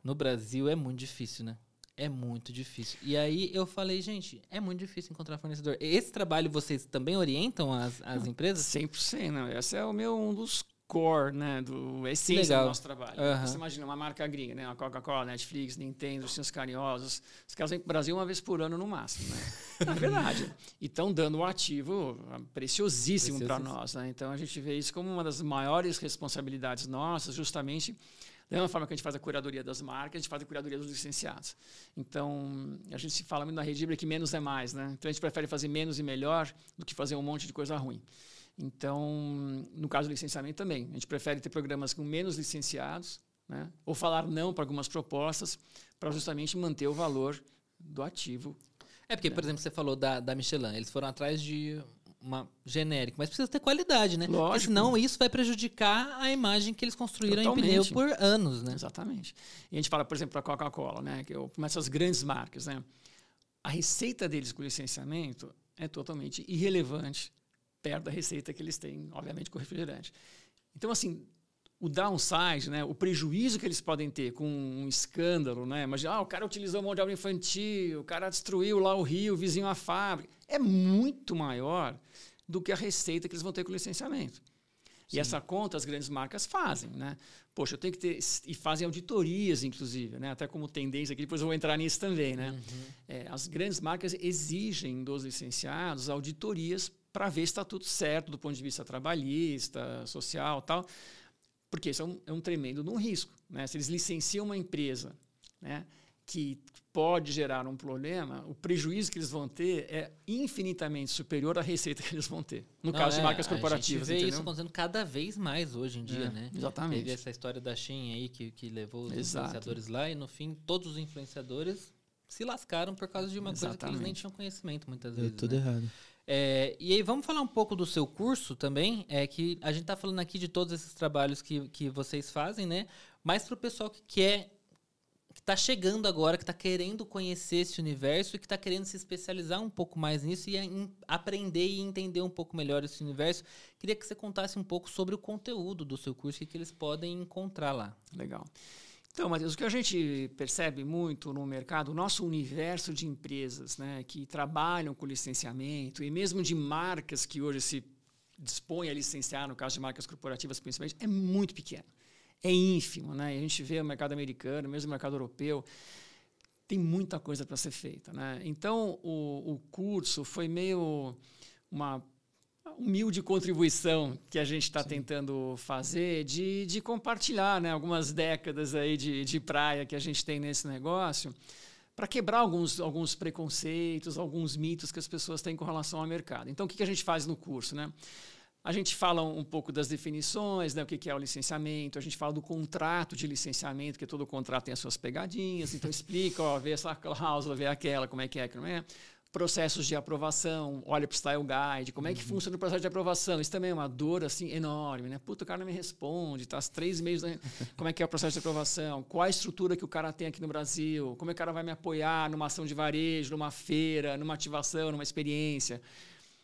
no Brasil é muito difícil, né? É muito difícil. E aí eu falei, gente, é muito difícil encontrar fornecedor. Esse trabalho vocês também orientam as, as empresas?
100%, não. Esse é o meu, um dos core, né? Do a essência
Legal.
do nosso trabalho. Você imagina uma marca gringa, né? A Coca-Cola, Netflix, Nintendo, os seus carinhosos. Os caras vêm pro Brasil uma vez por ano no máximo, né? <laughs> É verdade. E estão dando um ativo preciosíssimo para nós, né? Então a gente vê isso como uma das maiores responsabilidades nossas, justamente da mesma forma que a gente faz a curadoria das marcas, a gente faz a curadoria dos licenciados. Então, a gente se fala muito na Redibra que menos é mais, né? Então, a gente prefere fazer menos e melhor do que fazer um monte de coisa ruim. Então, no caso do licenciamento também, a gente prefere ter programas com menos licenciados, né? ou falar não para algumas propostas, para justamente manter o valor do ativo.
É porque, por exemplo, você falou da, da Michelin, eles foram atrás de uma genérica, mas precisa ter qualidade, né? Porque
Lógico.
senão isso vai prejudicar a imagem que eles construíram em pneu
Totalmente.
por anos, né?
Exatamente. E a gente fala, por exemplo, para a Coca-Cola, né? que essas grandes marcas, né? a receita deles com licenciamento é totalmente irrelevante perto da receita que eles têm, obviamente, com refrigerante. Então, assim, o downside, né, o prejuízo que eles podem ter com um escândalo, né? Imagina, ah, o cara utilizou mão de obra infantil, o cara destruiu lá o rio, o vizinho a fábrica. É muito maior do que a receita que eles vão ter com o licenciamento. E essa conta as grandes marcas fazem, né? Poxa, eu tenho que ter e fazem auditorias, inclusive, né? Até como tendência aqui, depois eu vou entrar nisso também, né? É, as grandes marcas exigem dos licenciados auditorias para ver se está tudo certo do ponto de vista trabalhista, social, tal, porque isso é um, é um tremendo de um risco, né? Se eles licenciam uma empresa, né? Que pode gerar um problema, o prejuízo que eles vão ter é infinitamente superior à receita que eles vão ter. No
Não,
caso de
é,
marcas
A gente
corporativas,
vê
entendeu?
isso acontecendo cada vez mais hoje em dia,
É,
né?
exatamente.
Teve essa história da Shein aí que, que levou os
Exato.
influenciadores lá e no fim todos os influenciadores se lascaram por causa de uma coisa que eles nem
Exatamente.
tinham conhecimento muitas
Deu
vezes.
tudo
né?
errado.
É, e aí vamos falar um pouco do seu curso também, é que a gente está falando aqui de todos esses trabalhos que, que vocês fazem, né? Mas para o pessoal que quer, que está chegando agora, que está querendo conhecer esse universo e que está querendo se especializar um pouco mais nisso e em- aprender e entender um pouco melhor esse universo, queria que você contasse um pouco sobre o conteúdo do seu curso e que eles podem encontrar lá.
Legal. Então, Matheus, o que a gente percebe muito no mercado, o nosso universo de empresas né, que trabalham com licenciamento e mesmo de marcas que hoje se dispõem a licenciar, no caso de marcas corporativas principalmente, é muito pequeno. É ínfimo. Né? A gente vê o mercado americano, mesmo o mercado europeu, tem muita coisa para ser feita. Né? Então, o, o curso foi meio uma humilde contribuição que a gente está tentando fazer de, de compartilhar né, algumas décadas aí de, de praia que a gente tem nesse negócio para quebrar alguns, alguns preconceitos, alguns mitos que as pessoas têm com relação ao mercado. Então, o que, que a gente faz no curso? Né? A gente fala um pouco das definições, né, o que, é o licenciamento, a gente fala do contrato de licenciamento, que todo contrato tem as suas pegadinhas, então explica, ó, vê essa cláusula, vê aquela, como é que é, que não é processos de aprovação, olha para o Style Guide, como é que funciona o processo de aprovação. Isso também é uma dor assim enorme, né? Puta, o cara não me responde, tá? As três meses, né? <laughs> como é que é o processo de aprovação? Qual a estrutura que o cara tem aqui no Brasil? Como é que o cara vai me apoiar numa ação de varejo, numa feira, numa ativação, numa experiência?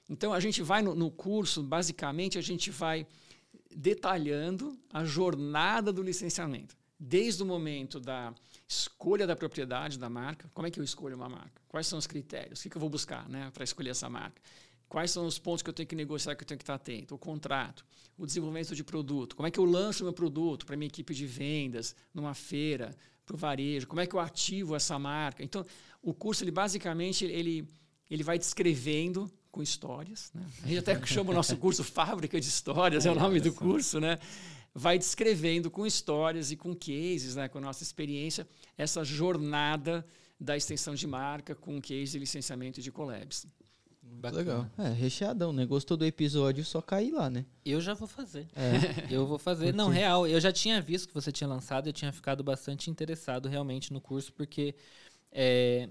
Então, a gente vai no, no curso, basicamente, a gente vai detalhando a jornada do licenciamento. desde o momento da escolha da propriedade da marca, como é que eu escolho uma marca? Quais são os critérios? O que, que eu vou buscar né, para escolher essa marca? Quais são os pontos que eu tenho que negociar, que eu tenho que estar atento? O contrato, o desenvolvimento de produto. Como é que eu lanço meu produto para minha equipe de vendas, numa feira, para o varejo? Como é que eu ativo essa marca? Então, o curso, ele basicamente, ele, ele vai descrevendo com histórias. Né? A gente até <laughs> chama o nosso curso Fábrica de Histórias, é o nome do curso, né? Vai descrevendo com histórias e com cases, né? com a nossa experiência, essa jornada da extensão de marca com case de licenciamento de collabs.
Bacana. Legal. É, recheadão, né? Gostou do episódio, só cair lá, né?
Eu já vou fazer. É. <laughs> Eu vou fazer. Não, real, eu já tinha visto que você tinha lançado, eu tinha ficado bastante interessado realmente no curso, porque é,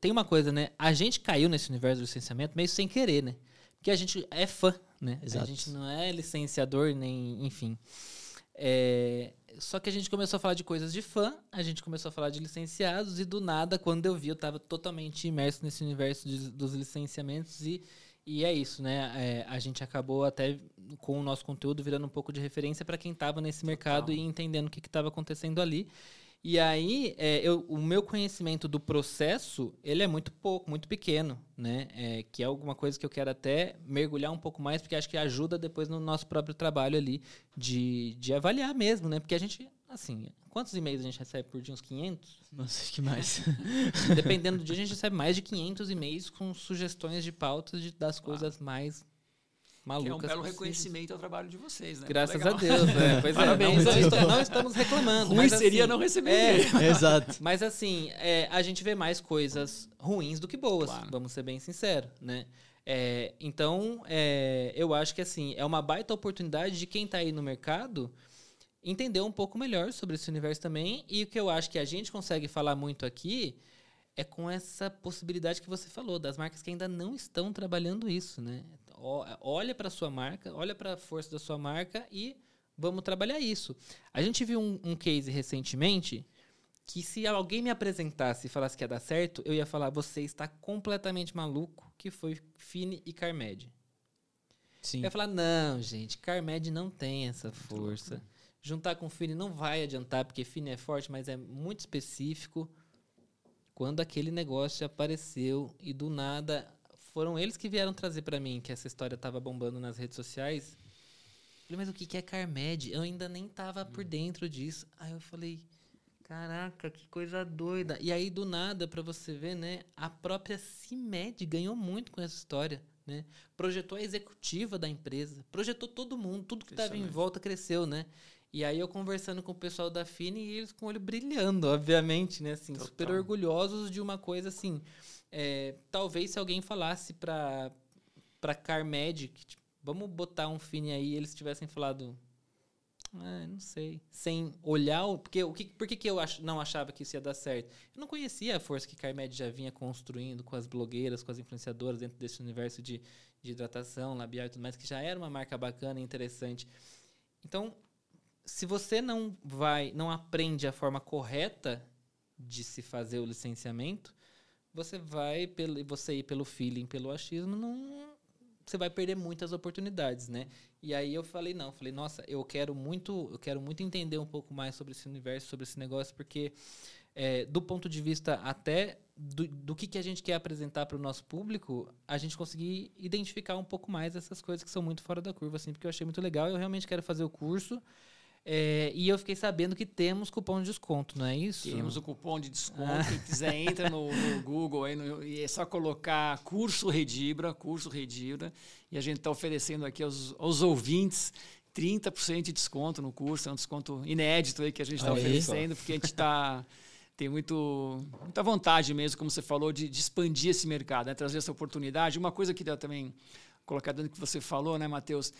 tem uma coisa, né? A gente caiu nesse universo do licenciamento meio sem querer, né? Porque a gente é fã, né? Exato. A gente não é licenciador, nem, enfim. É, só que a gente começou a falar de coisas de fã, a gente começou a falar de licenciados, e do nada, quando eu vi, eu estava totalmente imerso nesse universo de, dos licenciamentos, e, e é isso, né? É, a gente acabou até com o nosso conteúdo virando um pouco de referência para quem estava nesse mercado Total. e entendendo o que estava acontecendo ali. E aí, é, eu, o meu conhecimento do processo, ele é muito pouco, muito pequeno, né? É, que é alguma coisa que eu quero até mergulhar um pouco mais, porque acho que ajuda depois no nosso próprio trabalho ali de, de avaliar mesmo, né? Porque a gente, assim, quantos e-mails a gente recebe por dia? Uns 500?
Nossa, que mais. <laughs>
Dependendo do dia, a gente recebe mais de 500 e-mails com sugestões de pautas de, das coisas mais malucas. Que é um
belo reconhecimento ao trabalho de vocês, né?
Graças a Deus, né? <laughs> Pois Parabéns. É, não, não, estamos reclamando.
Ruim mas, assim, seria não receber.
É, <laughs> exato.
Mas assim, é, a gente vê mais coisas ruins do que boas, claro. vamos ser bem sinceros, né? É, então, é, eu acho que assim, é uma baita oportunidade de quem está aí no mercado entender um pouco melhor sobre esse universo também. E o que eu acho que a gente consegue falar muito aqui é com essa possibilidade que você falou, das marcas que ainda não estão trabalhando isso, né? olha para a sua marca, olha para a força da sua marca e vamos trabalhar isso. A gente viu um, um, case recentemente que se alguém me apresentasse e falasse que ia dar certo, eu ia falar, você está completamente maluco, que foi Fini e Carmed. Sim. Eu ia falar, não, gente, Carmed não tem essa força. Juntar com Fini não vai adiantar, porque Fini é forte, mas é muito específico. Quando aquele negócio apareceu e do nada foram eles que vieram trazer para mim que essa história tava bombando nas redes sociais. Eu falei, mas o que é Carmed? Eu ainda nem tava por dentro disso. Aí eu falei, caraca, que coisa doida. E aí, do nada, para você ver, né? A própria CIMED ganhou muito com essa história. Né? Projetou a executiva da empresa, projetou todo mundo, tudo que estava em volta cresceu, né? E aí eu conversando com o pessoal da Fini e eles com o olho brilhando, obviamente, né? Assim, super orgulhosos de uma coisa assim. É, talvez se alguém falasse para para Carmed, que, tipo, vamos botar um fine aí, eles tivessem falado, ah, não sei, sem olhar, o, porque o que, por que, que eu ach, não achava que isso ia dar certo? Eu não conhecia a força que Carmed já vinha construindo com as blogueiras, com as influenciadoras dentro desse universo de, de hidratação, labial e tudo mais, que já era uma marca bacana e interessante. Então, se você não vai, não aprende a forma correta de se fazer o licenciamento, você vai pelo você ir pelo feeling, pelo achismo, não você vai perder muitas oportunidades, né? E aí eu falei não, falei nossa, eu quero muito, eu quero muito entender um pouco mais sobre esse universo, sobre esse negócio, porque é, do ponto de vista até do, do que, que a gente quer apresentar para o nosso público, a gente conseguir identificar um pouco mais essas coisas que são muito fora da curva, assim, porque eu achei muito legal. Eu realmente quero fazer o curso. É, e eu fiquei sabendo que temos cupom de desconto, não é isso?
Temos o cupom de desconto. Ah. Quem quiser, entra no, no Google aí no, e é só colocar curso Redibra, curso Redibra. E a gente está oferecendo aqui aos, aos ouvintes 30% de desconto no curso. É um desconto inédito aí que a gente está oferecendo, porque a gente está tem muito, muita vontade mesmo, como você falou, de, de expandir esse mercado, né? trazer essa oportunidade. Uma coisa que eu também colocar dentro do que você falou, né, Matheus?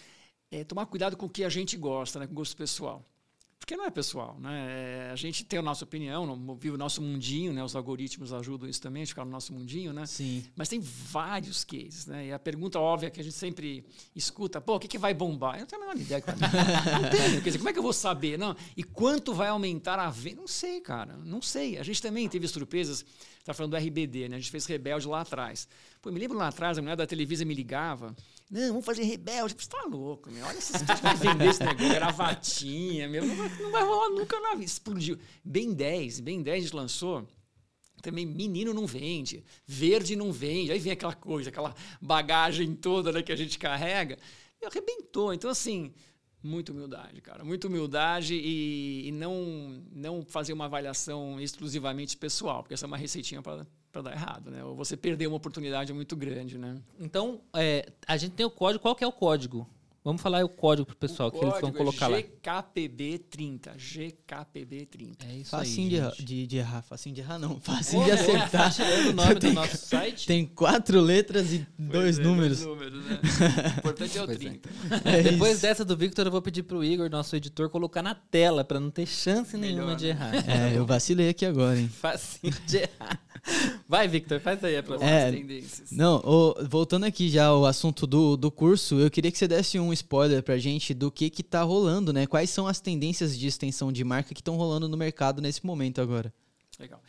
É tomar cuidado com o que a gente gosta, né, com o gosto pessoal. Porque não é pessoal, né? É, a gente tem a nossa opinião, vive o nosso mundinho, né? Os algoritmos ajudam isso também, a ficar no nosso mundinho, né?
Sim.
Mas tem vários cases, né? E a pergunta óbvia que a gente sempre escuta, pô, o que, que vai bombar? Eu não tenho a menor ideia. <laughs> não tenho. Quer dizer, como é que eu vou saber? Não. E quanto vai aumentar a venda? Não sei, cara. Não sei. A gente também teve surpresas. Está falando do RBD, né? A gente fez Rebelde lá atrás. Pô, me lembro lá atrás, a mulher da Televisa me ligava Não, vamos fazer rebelde. Você tá louco, meu. Olha esses <laughs> caras que vender esse negócio, gravatinha, meu. Não vai, não vai rolar nunca na vida. Explodiu. Ben 10, Ben 10 a gente lançou. Também menino não vende, verde não vende. Aí vem aquela coisa, aquela bagagem toda né, que a gente carrega. E arrebentou. Então, assim, muita humildade, cara. Muita humildade e, e, não, não fazer uma avaliação exclusivamente pessoal, porque essa é uma receitinha para dar errado, né? Ou você perder uma oportunidade muito grande, né?
Então, é, a gente tem o código. Qual que é o código? Vamos falar o código pro pessoal, o que eles vão colocar
é GKPB30. GKPB30.
É isso facinho aí. De, de, de errar, facinho de errar, não. Facinho de acertar.
Tá o nome tem, do nosso <laughs> site.
Tem quatro letras e dois é, números.
Dois números, né? <laughs> O importante é o 30.
É. É Depois dessa do Victor, eu vou pedir pro Igor, nosso editor, colocar na tela, para não ter chance Melhor, nenhuma de errar.
É, eu vacilei aqui agora, hein? <laughs>
Facinho de errar. Vai, Victor, faz aí a próxima
é, tendências. Não, o, voltando aqui já ao assunto do, do curso, eu queria que você desse um spoiler pra gente do que que tá rolando, né? Quais são as tendências de extensão de marca que estão rolando no mercado nesse momento agora?
Legal.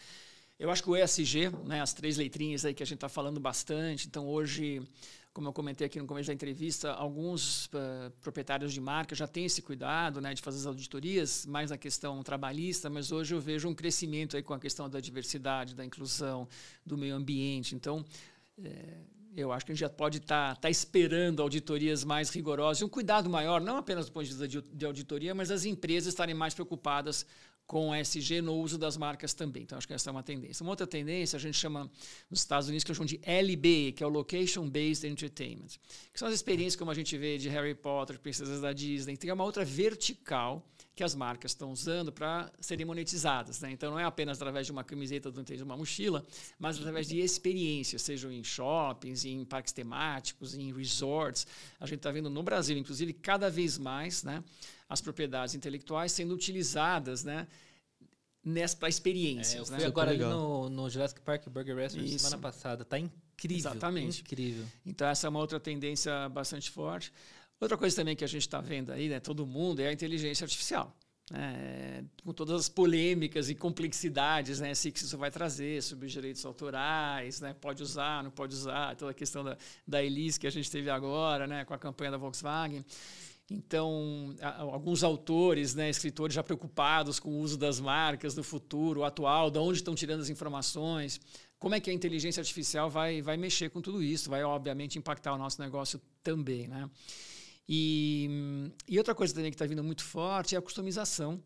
Eu acho que o ESG, né, as três letrinhas aí que a gente está falando bastante, então hoje como eu comentei aqui no começo da entrevista, alguns uh, proprietários de marca já têm esse cuidado né, de fazer as auditorias, mais na questão trabalhista, mas hoje eu vejo um crescimento aí com a questão da diversidade, da inclusão, do meio ambiente. Então, é, eu acho que a gente já pode estar tá, tá esperando auditorias mais rigorosas e um cuidado maior, não apenas do ponto de vista de, de auditoria, mas as empresas estarem mais preocupadas com SG no uso das marcas também. Então, acho que essa é uma tendência. Uma outra tendência, a gente chama nos Estados Unidos, que eu chamo de LB, que é o Location Based Entertainment, que são as experiências como a gente vê de Harry Potter, Princesas da Disney. Tem uma outra vertical que as marcas estão usando para serem monetizadas. Né? Então, não é apenas através de uma camiseta, de uma mochila, mas através de experiências, sejam em shoppings, em parques temáticos, em resorts. A gente está vendo no Brasil, inclusive, cada vez mais, né? As propriedades intelectuais sendo utilizadas, né? para experiências. É,
eu
fui
né? agora ali no, no Jurassic Park Burger Restaurant Isso. semana passada. Tá incrível.
Exatamente.
Incrível.
Então, essa é uma outra tendência bastante forte. Outra coisa também que a gente está vendo aí, né, todo mundo, é a inteligência artificial. Né, com todas as polêmicas e complexidades né, que isso vai trazer sobre os direitos autorais, né, pode usar, não pode usar, toda a questão da, da Elise que a gente teve agora, né, com a campanha da Volkswagen. Então, alguns autores, né, escritores já preocupados com o uso das marcas no futuro, atual, de onde estão tirando as informações, como é que a inteligência artificial vai, vai mexer com tudo isso, vai obviamente impactar o nosso negócio também. Né? E, e outra coisa também que está vindo muito forte é a customização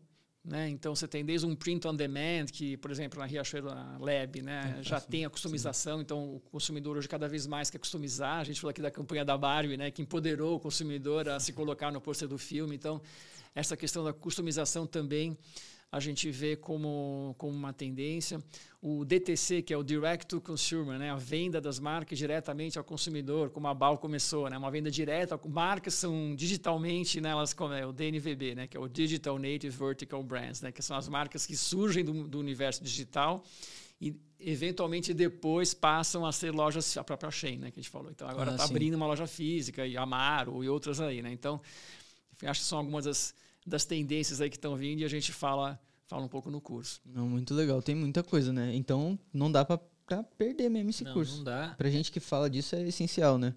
né? Então você tem desde um print on demand, que, por exemplo, na Riachuelo Lab né, é, já assim, tem a customização, sim. então o consumidor hoje cada vez mais quer customizar. A gente falou aqui da campanha da Barbie, né, que empoderou o consumidor a se colocar no pôster do filme. Então, essa questão da customização também a gente vê como, como uma tendência. O DTC, que é o Direct to Consumer, né? a venda das marcas diretamente ao consumidor, como a BAL começou, né? uma venda direta. Marcas são digitalmente, né? elas como é o DNVB, né? que é o Digital Native Vertical Brands, né? que são as marcas que surgem do, do universo digital e eventualmente depois passam a ser lojas, a própria Shein, né, que a gente falou. Então agora está ah, abrindo uma loja física, e Amaro e outras aí. Né? Então, enfim, acho que são algumas das das tendências aí que estão vindo e a gente fala, fala um pouco no curso.
Não, muito legal, tem muita coisa, né? Então não dá para perder mesmo esse
não,
curso.
Não dá.
Pra gente que fala disso é essencial, né?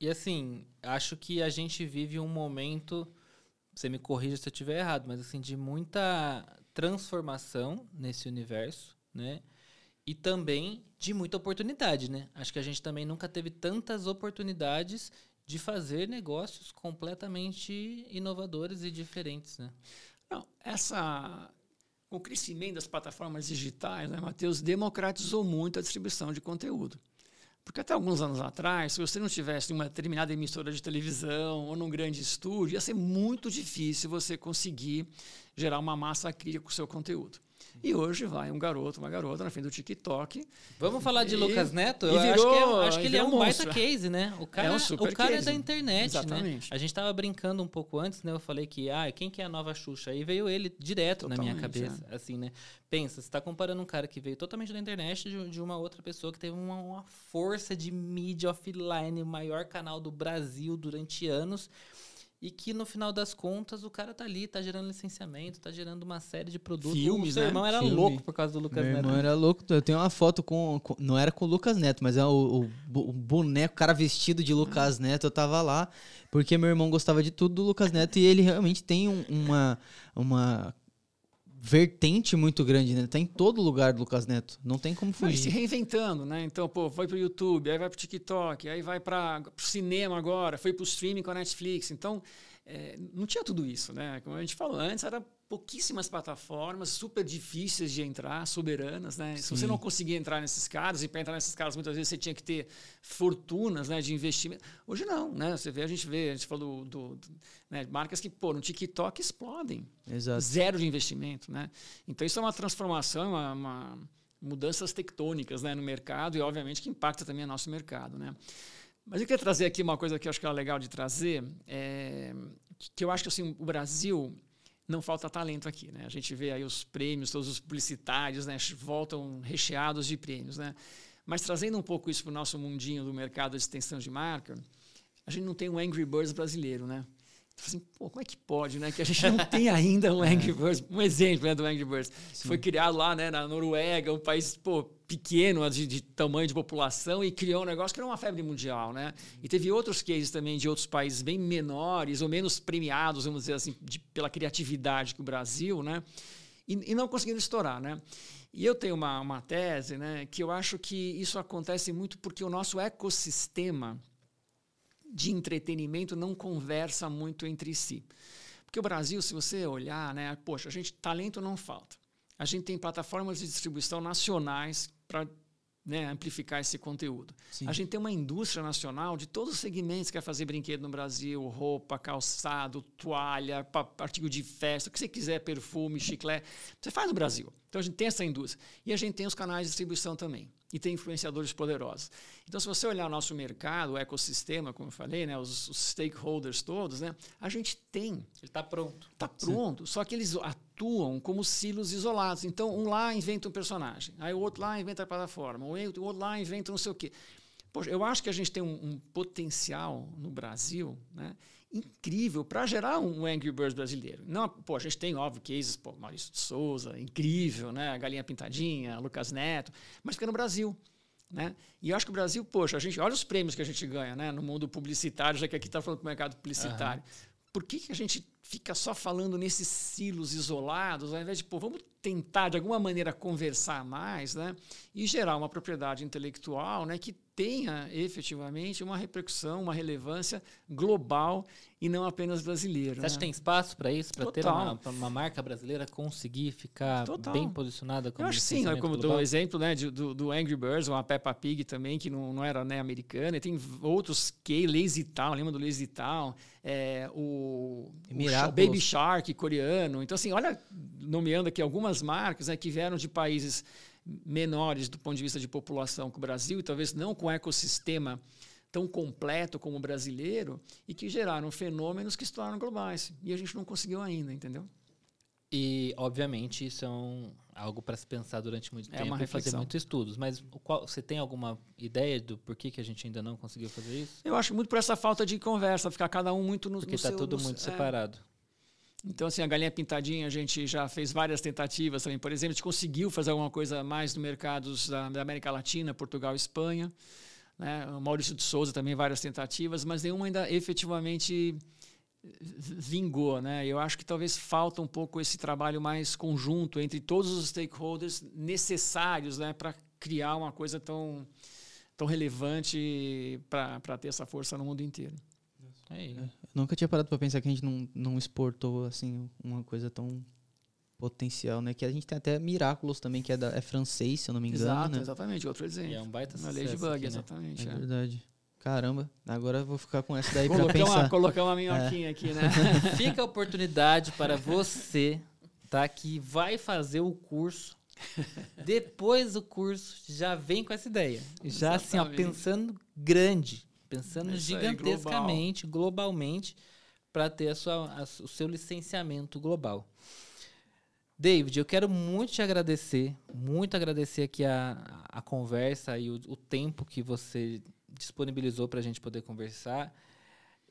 E assim, acho que a gente vive um momento, você me corrija se eu estiver errado, mas assim, de muita transformação nesse universo, né? E também de muita oportunidade, né? Acho que a gente também nunca teve tantas oportunidades de fazer negócios completamente inovadores e diferentes, né?
Não, essa o crescimento das plataformas digitais, né, Matheus, democratizou muito a distribuição de conteúdo. Porque até alguns anos atrás, se você não tivesse uma determinada emissora de televisão ou num grande estúdio, ia ser muito difícil você conseguir gerar uma massa crítica com o seu conteúdo. E hoje vai um garoto, uma garota na frente do TikTok.
Vamos falar de e, Lucas Neto? Eu virou, acho que, é, acho que ele é um baita case, né? O cara, é, um o cara é da internet, né? Exatamente. né? A gente estava brincando um pouco antes, né? Eu falei que, ah, quem que é a nova Xuxa? Aí veio ele direto Totalmente, na minha cabeça, é. assim, né? Pensa, você está comparando um cara que veio totalmente da internet de, de uma outra pessoa que teve uma, uma força de mídia offline, o maior canal do Brasil durante anos e que no final das contas o cara tá ali, tá gerando licenciamento, tá gerando uma série de produtos.
Filmes,
o seu
né?
irmão era
Filme.
louco por causa do Lucas
Meu
Neto.
irmão era louco. Eu tenho uma foto com, com- Não era com o Lucas Neto, mas é o, o o boneco, o cara vestido de Lucas Neto. Eu tava lá porque meu irmão gostava de tudo do Lucas Neto e ele realmente tem um- uma, uma vertente muito grande, né? Tá em todo lugar do Lucas Neto. Não tem como
Não, e se
fugir.
reinventando, né? Então, pô, foi pro YouTube, aí vai pro TikTok, aí vai para o cinema agora, foi pro streaming com a Netflix. Então, é, não tinha tudo isso, né? Como a gente falou antes, era pouquíssimas plataformas, super difíceis de entrar, soberanas, né? Se você
Sim.
não conseguia entrar nesses caras, e para entrar nesses caras muitas vezes você tinha que ter fortunas, né, de investimento. Hoje não, né? Você vê, a gente vê, a gente falou do, do- né, marcas que, pô, no TikTok explodem
Exato.
zero de investimento, né? Então isso é uma transformação, uma, uma mudanças tectônicas, né, no mercado e obviamente que impacta também o nosso mercado, né? Mas eu queria trazer aqui uma coisa que eu acho que é legal de trazer, é, que eu acho que assim, o Brasil não falta talento aqui, né? A gente vê aí os prêmios, todos os publicitários, né, voltam recheados de prêmios, né? Mas trazendo um pouco isso para o nosso mundinho do mercado de extensão de marca, a gente não tem um Angry Birds brasileiro, né? Assim, pô, como é que pode, né? Que a gente não <laughs> tem ainda um Angry Birds, um exemplo né, do Angry Birds. Foi criado lá né, na Noruega, um país pô, pequeno de, de tamanho de população, e criou um negócio que era uma febre mundial, né? E teve outros cases também de outros países bem menores ou menos premiados, vamos dizer assim, de- pela criatividade que o Brasil, né? E, e não conseguiram estourar, né? E eu tenho uma, uma tese, né, que eu acho que isso acontece muito porque o nosso ecossistema de entretenimento não conversa muito entre si. Porque o Brasil, se você olhar, né, poxa, a gente talento não falta. A gente tem plataformas de distribuição nacionais para né, amplificar esse conteúdo.
Sim.
A gente tem uma indústria nacional de todos os segmentos que quer fazer brinquedo no Brasil, roupa, calçado, toalha, artigo de festa, o que você quiser, perfume, chiclete, você faz no Brasil. Então a gente tem essa indústria. E a gente tem os canais de distribuição também. E tem influenciadores poderosos. Então, se você olhar o nosso mercado, o ecossistema, como eu falei, né, os, os stakeholders todos, né, a gente tem
Ele tá pronto.
Está pronto, só que eles atuam como silos isolados. Então, um lá inventa um personagem, aí o outro lá inventa a plataforma, o outro lá inventa não sei o quê. Poxa, eu acho que a gente tem um, um potencial no Brasil né, incrível para gerar um Angry Birds brasileiro. Não, pô, a gente tem, óbvio, cases, pô, Maurício de Souza, incrível, né, a Galinha Pintadinha, Lucas Neto, mas fica no Brasil. Né? E eu acho que o Brasil, poxa, a gente olha os prêmios que a gente ganha né, no mundo publicitário, já que aqui está falando do mercado publicitário. Por que, que a gente fica só falando nesses silos isolados, ao invés de, pô, vamos tentar de alguma maneira conversar mais né, e gerar uma propriedade intelectual né, que tenha efetivamente uma repercussão, uma relevância global e não apenas brasileira.
Você acha
né?
que tem espaço para isso? Para ter uma, uma marca brasileira conseguir ficar
Total.
bem posicionada como
Eu acho sim,
licenciamento
como do
global?
exemplo né, de- do, do Angry Birds, ou a Peppa Pig também, que não, não era né, americana, e tem outros que, Lazy Town, lembra do Lazy Town? É, o, o Baby Shark coreano. Então, assim, olha, nomeando aqui algumas marcas né, que vieram de países menores do ponto de vista de população que o Brasil, e talvez não com ecossistema tão completo como o brasileiro, e que geraram fenômenos que se tornaram globais. E a gente não conseguiu ainda, entendeu?
E, obviamente, isso é um- algo para se pensar durante muito
É
tempo e fazer muitos estudos. Mas o qual, você tem alguma ideia do porquê que a gente ainda não conseguiu fazer isso?
Eu acho muito por essa falta de conversa, ficar cada um muito no,
Porque está tudo
no-
muito
é.
separado.
Então, assim, a galinha pintadinha, a gente já fez várias tentativas também. Por exemplo, a gente conseguiu fazer alguma coisa mais no mercados da, da América Latina, Portugal e Espanha. Né? O Maurício de Souza também, várias tentativas, mas nenhuma ainda efetivamente vingou. Né? Eu acho que talvez falta um pouco esse trabalho mais conjunto entre todos os stakeholders necessários né, para criar uma coisa tão, tão relevante para ter essa força no mundo inteiro.
É isso.
Eu nunca tinha parado pra pensar que a gente não, não exportou, assim, uma coisa tão potencial, né? Que a gente tem até Miraculous também, que é, da, é francês, se eu não me engano,
Exato,
né?
exatamente. Outro exemplo.
E é um baita
Na
sucesso
Ladybug,
aqui, né?
exatamente.
É
é.
verdade. Caramba, agora eu vou ficar com essa daí pra
Colocar
pensar.
uma, colocar uma minhoquinha aqui, né? <laughs>
Fica a oportunidade para você, tá? Que vai fazer o curso. Depois do curso, já vem com essa ideia. Já assim, ó,
Exatamente.
pensando grande, pensando
É isso
gigantescamente, globalmente, para ter a sua, a o seu licenciamento global. David, eu quero muito te agradecer, muito agradecer aqui a, a conversa e o, o tempo que você disponibilizou para a gente poder conversar.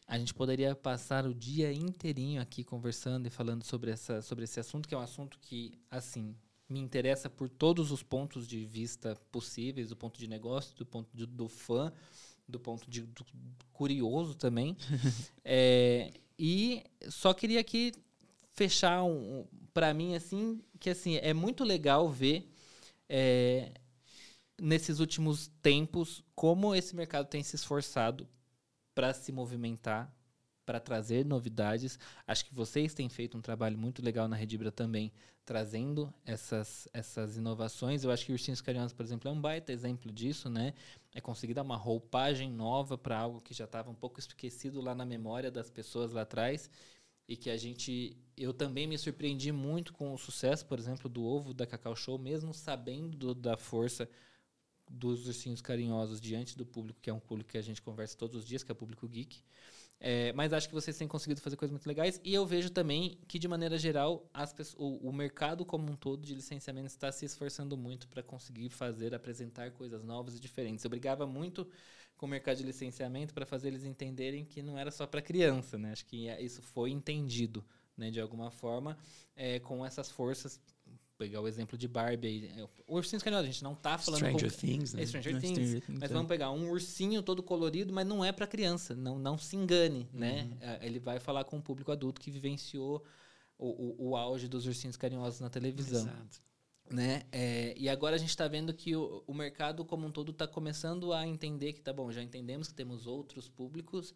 A gente poderia passar o dia inteirinho aqui conversando e falando sobre, essa, sobre esse assunto, que é um assunto que, assim, me interessa por todos os pontos de vista possíveis, do ponto de negócio, do ponto de, do fã, do ponto de do curioso também. <laughs> é, e só queria aqui fechar um, para mim assim que assim é muito legal ver é, nesses últimos tempos como esse mercado tem se esforçado para se movimentar, para trazer novidades. Acho que vocês têm feito um trabalho muito legal na Redibra também, trazendo essas, essas inovações. Eu acho que Ursinhos Carinhosos, por exemplo, é um baita exemplo disso, né? É conseguir dar uma roupagem nova para algo que já estava um pouco esquecido lá na memória das pessoas lá atrás e que a gente eu também me surpreendi muito com o sucesso, por exemplo, do ovo da Cacau Show, mesmo sabendo do, da força dos ursinhos carinhosos diante do público, que é um público que a gente conversa todos os dias, que é o público geek. É, mas acho que vocês têm conseguido fazer coisas muito legais. E eu vejo também que, de maneira geral, as pessoas, o, o mercado como um todo de licenciamento está se esforçando muito para conseguir fazer, apresentar coisas novas e diferentes. Eu brigava muito com o mercado de licenciamento para fazer eles entenderem que não era só para criança. Né? Acho que isso foi entendido né, de alguma forma é, com essas forças pegar o exemplo de Barbie aí. O ursinho carinhoso, a gente não tá falando...
Stranger Things, né?
É Stranger Things. Stranger Things. Mas é. vamos pegar um ursinho todo colorido, mas não é para criança. Não, não se engane, né? uhum. né? Ele vai falar com o público adulto que vivenciou o, o, o auge dos ursinhos carinhosos na televisão. Exato. Né? É, e agora a gente está vendo que o, o mercado como um todo está começando a entender que tá bom, já entendemos que temos outros públicos,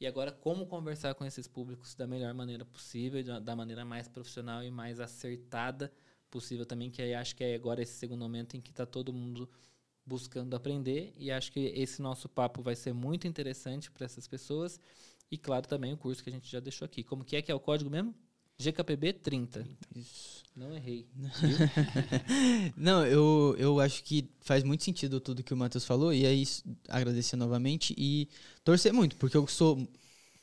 e agora, como conversar com esses públicos da melhor maneira possível, da maneira mais profissional e mais acertada possível também, que aí acho que é agora esse segundo momento em que está todo mundo buscando aprender e acho que esse nosso papo vai ser muito interessante para essas pessoas e claro também o curso que a gente já deixou aqui. Como que é que é o código mesmo? GKPB 30. Isso. Não errei. <laughs>
Não, eu, eu acho que faz muito sentido tudo que o Matheus falou e aí agradecer novamente e torcer muito, porque eu sou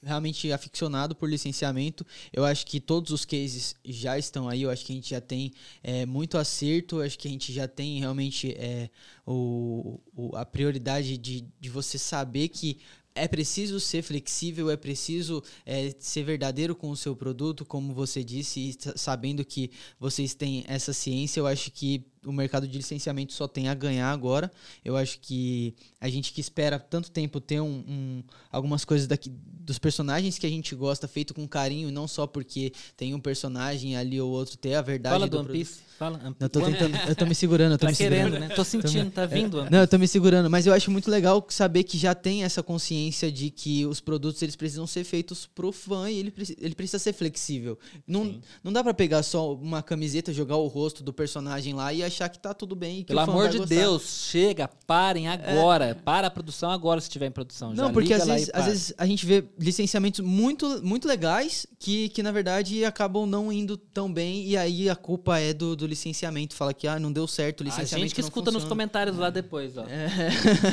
realmente aficionado por licenciamento. Eu acho que todos os cases já estão aí. Eu acho que a gente já tem é, muito acerto. Eu acho que a gente já tem realmente é, o, o, a prioridade de, de você saber que é preciso ser flexível, é preciso é, ser verdadeiro com o seu produto, como você disse, e sabendo que vocês têm essa ciência, eu acho que o mercado de licenciamento só tem a ganhar agora. Eu acho que a gente que espera tanto tempo ter um, um, algumas coisas daqui dos personagens que a gente gosta feito com carinho, não só porque tem um personagem ali ou outro ter a verdade
Fala
do,
do One Piece. Fala.
Eu tô, tentando, eu tô me segurando, eu tô
tá
me
querendo,
segurando.
né? Tô sentindo, tá vindo.
É, não, eu tô me segurando, mas eu acho muito legal saber que já tem essa consciência de que os produtos eles precisam ser feitos pro fã e ele, ele precisa ser flexível. Não, não dá para pegar só uma camiseta, jogar o rosto do personagem lá e achar que tá tudo bem.
Pelo amor de Deus, chega, parem agora. É. Para a produção agora se estiver em produção.
Não, porque às vezes, às vezes a gente vê licenciamentos muito, muito legais que, que, na verdade, acabam não indo tão bem e aí a culpa é do, do licenciamento. Fala que ah, não deu certo o licenciamento.
A gente que escuta
funciona.
nos comentários lá depois, ó. É.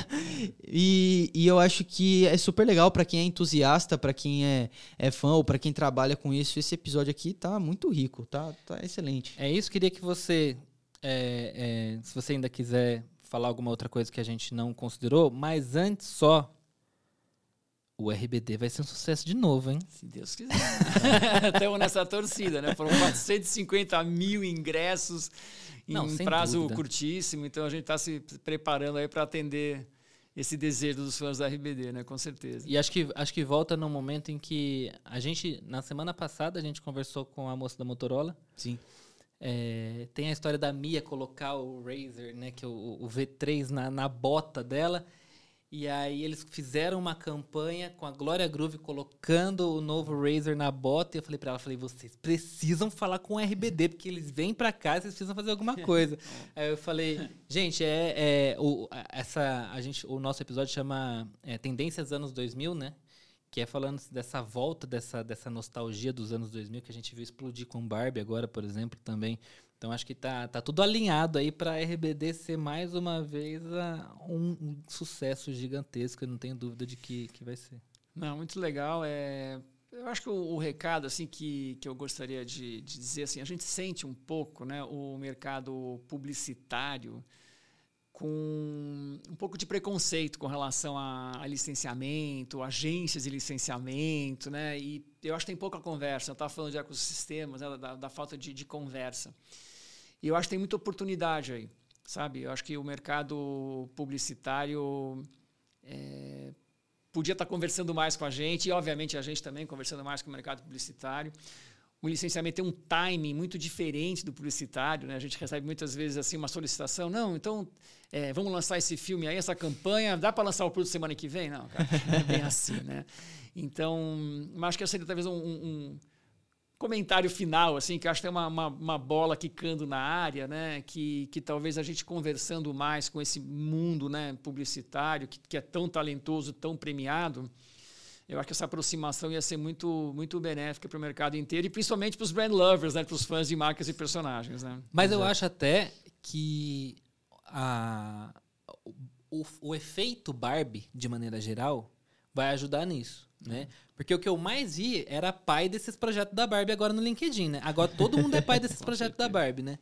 <laughs>
e, e eu acho que é super legal para quem é entusiasta, para quem é, é fã ou para quem trabalha com isso. Esse episódio aqui tá muito rico, tá, tá excelente.
É isso, queria que você é, é, se você ainda quiser falar alguma outra coisa que a gente não considerou, mas antes só. O RBD vai ser um sucesso de novo, hein?
Se Deus quiser. <laughs> Estamos nessa torcida, né? Foram 450 mil ingressos em não, um prazo dúvida. curtíssimo, então a gente está se preparando aí para atender esse desejo dos fãs da RBD, né? Com certeza.
E acho que, acho que volta no momento em que a gente, na semana passada, a gente conversou com a moça da Motorola.
Sim.
É, tem a história da Mia colocar o Razer, né, que é o, o V3 na, na bota dela. E aí eles fizeram uma campanha com a Glória Groove colocando o novo Razer na bota. E eu falei para ela, falei, vocês precisam falar com o RBD, porque eles vêm para cá e vocês precisam fazer alguma coisa. <laughs> aí eu falei, gente, é, é o, essa, a gente, o nosso episódio chama é, Tendências anos 2000, né? Que é falando dessa volta, dessa, dessa nostalgia dos anos 2000 que a gente viu explodir com Barbie agora, por exemplo, também. Então acho que tá, tá tudo alinhado aí para RBD ser mais uma vez um, um, sucesso gigantesco, eu não tenho dúvida de que, que vai ser.
Não, muito legal. É, eu acho que o, o, recado assim que, que eu gostaria de, de, dizer, assim, a gente sente um pouco né, o mercado publicitário, com um pouco de preconceito com relação a, a, licenciamento, agências de licenciamento, né? E eu acho que tem pouca conversa. Eu estava falando de ecossistemas, né? da, da, falta de, de, conversa. E eu acho que tem muita oportunidade aí, sabe? Eu acho que o mercado publicitário é, podia estar tá conversando mais com a gente, e obviamente a gente também conversando mais com o mercado publicitário o licenciamento tem um timing muito diferente do publicitário, né? A gente recebe muitas vezes assim uma solicitação, não, então é, vamos lançar esse filme aí, essa campanha, dá para lançar o produto semana que vem? Não, cara, não é bem <laughs> assim, né? Então, acho que seria talvez um, um, comentário final, assim, que acho que tem uma, uma, uma, bola quicando na área, né? Que, que talvez a gente conversando mais com esse mundo, né, publicitário que, que é tão talentoso, tão premiado eu acho que essa aproximação ia ser muito, muito benéfica para o mercado inteiro e principalmente para os brand lovers, né, para os fãs de marcas e personagens. Né?
Mas Exato. eu acho até que a, o, o efeito Barbie, de maneira geral, vai ajudar nisso. Né? Porque o que eu mais vi era pai desses projetos da Barbie agora no LinkedIn, né? Agora todo mundo é pai <laughs> desses projetos da Barbie, né?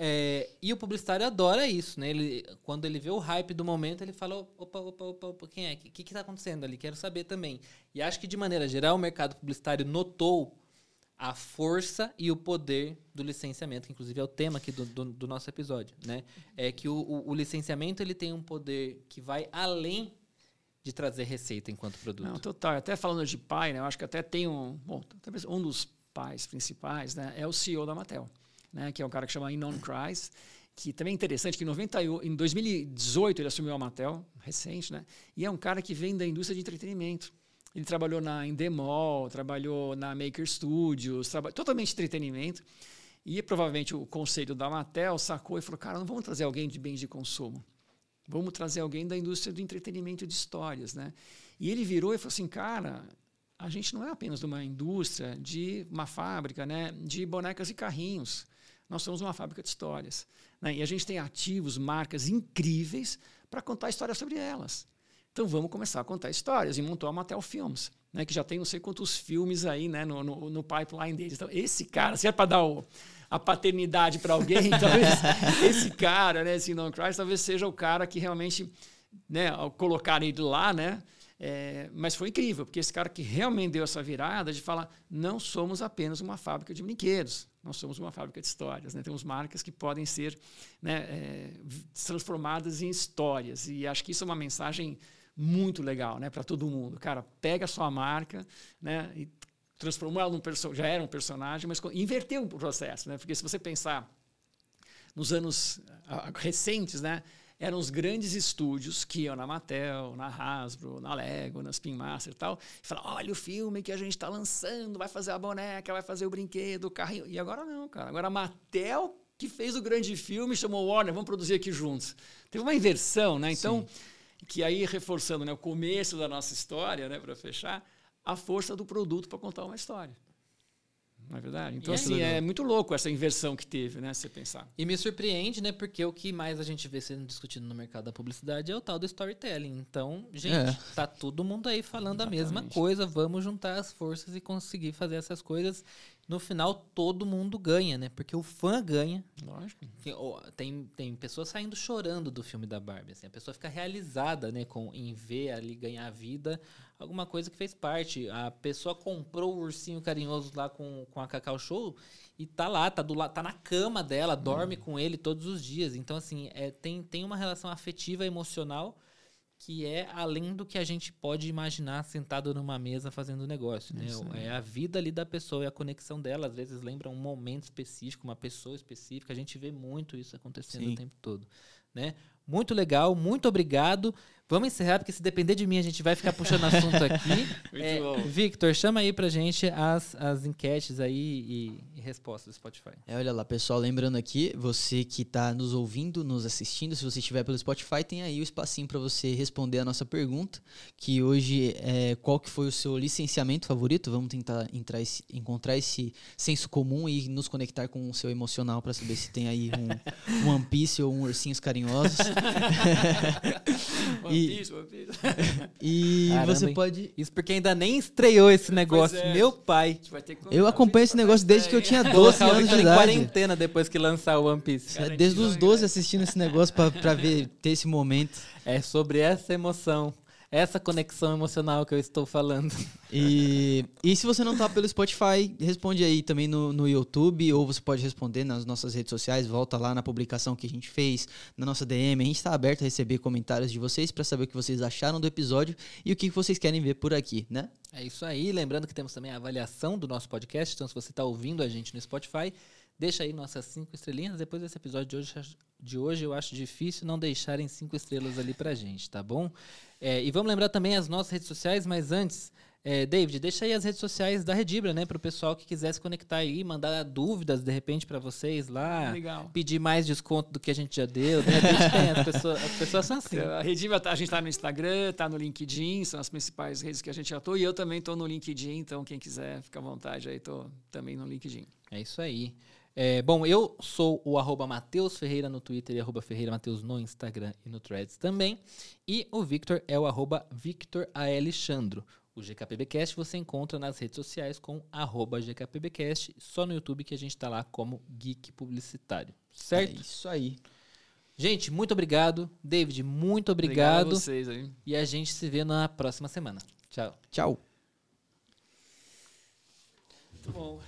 É, e o publicitário adora isso, né? Ele, quando ele vê o hype do momento, ele fala: opa, opa, opa, opa quem é? O que está acontecendo ali? Quero saber também. E acho que, de maneira geral, o mercado publicitário notou a força e o poder do licenciamento, que inclusive é o tema aqui do, do, do nosso episódio, né? É que o, o, o, licenciamento ele tem um poder que vai além de trazer receita enquanto produto.
Não, total. Até falando de pai, né? Eu acho que até tem um... Bom, talvez um dos pais principais né, é o CEO da Mattel né, que é um cara que chama Inon Kreis, que também é interessante, que em, 90, em 2018 ele assumiu a Mattel, recente, né? E é um cara que vem da indústria de entretenimento. Ele trabalhou na Endemol, trabalhou na Maker Studios, traba totalmente entretenimento. E provavelmente o conselho da Mattel sacou e falou: cara, não vamos trazer alguém de bens de consumo. Vamos trazer alguém da indústria do entretenimento de histórias. Né? E ele virou e falou assim: cara, a gente não é apenas uma indústria de uma fábrica né, de bonecas e carrinhos nós somos uma fábrica de histórias. Né? E a gente tem ativos, marcas incríveis para contar histórias sobre elas. Então vamos começar a contar histórias e montou a Mattel Films, né? que já tem não sei quantos filmes aí né? no, no, no pipeline deles. Então, esse cara, se é para dar o, a paternidade para alguém, <laughs> talvez esse cara, né, esse Non Christ, talvez seja o cara que realmente, né, ao colocar ele lá, né, é, mas foi incrível, porque esse cara que realmente deu essa virada de falar: não somos apenas uma fábrica de brinquedos, nós somos uma fábrica de histórias. Né? Temos marcas que podem ser né, é, transformadas em histórias. E acho que isso é uma mensagem muito legal né, para todo mundo. Cara, pega a sua marca né, e transformou ela num personagem, já era um personagem, mas inverteu o processo. Né? Porque se você pensar nos anos recentes, né, eram os grandes estúdios que iam na Mattel, na Hasbro, na Lego, na Spin Master e tal, e falavam, olha o filme que a gente está lançando, vai fazer a boneca, vai fazer o brinquedo, o carrinho. E agora não, cara. Agora a Mattel que fez o grande filme, chamou Warner, vamos produzir aqui juntos. Teve uma inversão, né? Então, Sim. que aí reforçando né, o começo da nossa história, né, para fechar, a força do produto para contar uma história não é verdade? Então, e assim, é, é muito louco essa inversão que teve, né? Se você pensar.
E me surpreende, né? Porque o que mais a gente vê sendo discutido no mercado da publicidade é o tal do storytelling. Então, gente, é. tá todo mundo aí falando Exatamente. a mesma coisa. Vamos juntar as forças e conseguir fazer essas coisas no final todo mundo ganha, né? Porque o fã ganha.
Lógico.
Tem, tem pessoas saindo chorando do filme da Barbie. Assim, a pessoa fica realizada, né? Com, em ver ali ganhar vida, alguma coisa que fez parte. A pessoa comprou o ursinho carinhoso lá com, com a Cacau Show e tá lá, tá, do, tá na cama dela, dorme hum. com ele todos os dias. Então, assim, é, tem, tem uma relação afetiva, emocional que é além do que a gente pode imaginar sentado numa mesa fazendo negócio. Né? É a vida ali da pessoa e a conexão dela. Às vezes lembra um momento específico, uma pessoa específica. A gente vê muito isso acontecendo Sim. o tempo todo. Né? Muito legal, muito obrigado. Vamos encerrar, porque se depender de mim, a gente vai ficar puxando assunto aqui. <laughs> é, Victor, chama aí pra gente as, as enquetes aí e, e, respostas do Spotify.
É, olha lá, pessoal, lembrando aqui, você que está nos ouvindo, nos assistindo, se você estiver pelo Spotify, tem aí o espacinho para você responder a nossa pergunta, que hoje é qual que foi o seu licenciamento favorito? Vamos tentar entrar esse, encontrar esse senso comum e nos conectar com o seu emocional para saber se tem aí um, um One Piece ou um Ursinhos Carinhosos. <laughs> <laughs> E-
Piece, One Piece. <laughs>
E
Caramba,
você
hein?
pode.
Isso porque ainda nem estreou esse negócio.
é.
Meu pai.
Eu acompanho esse negócio desde que eu tinha
hein?
12
Colocar o
anos de idade.
quarentena depois que lançar o One Piece.
É, Desde os
né?
12 assistindo esse negócio pra, pra ver, ter esse momento.
É sobre essa emoção, essa conexão emocional que eu estou falando. <laughs>
E, e se você não tá pelo Spotify, responde aí também no, no YouTube, ou você pode responder nas nossas redes sociais, volta lá na publicação que a gente fez, na nossa DM. A gente está aberto a receber comentários de vocês para saber o que vocês acharam do episódio e o que vocês querem ver por aqui, né?
É isso aí. Lembrando que temos também a avaliação do nosso podcast. Então, se você está ouvindo a gente no Spotify, deixa aí nossas cinco estrelinhas. Depois desse episódio de hoje, de hoje eu acho difícil não deixarem cinco estrelas ali pra gente, tá bom? É, e vamos lembrar também as nossas redes sociais, mas antes. é, David, deixa aí as redes sociais da Redibra, né? Para o pessoal que quiser se conectar aí, mandar dúvidas de repente para vocês lá,
Legal.
pedir mais desconto do que a gente já deu. De repente tem, as pessoas, as pessoas são assim.
A Redima, tá- a gente está no Instagram, está no LinkedIn, são as principais redes que a gente atua. E eu também estou no LinkedIn, então quem quiser, fica à vontade aí, estou também no LinkedIn.
É isso aí. É, bom, eu sou o arroba Matheus Ferreira no Twitter e arroba Ferreira Mateus no Instagram e no Threads também. E o Victor é o arroba Victor Alexandro. O GKPBcast você encontra nas redes sociais com arroba GKPBcast, só no YouTube que a gente está lá como Geek Publicitário. Certo?
É isso aí.
Gente, muito obrigado. David, muito
Obrigado
obrigado.
a vocês aí.
e a gente se vê na próxima semana. Tchau.
Tchau.
Muito bom.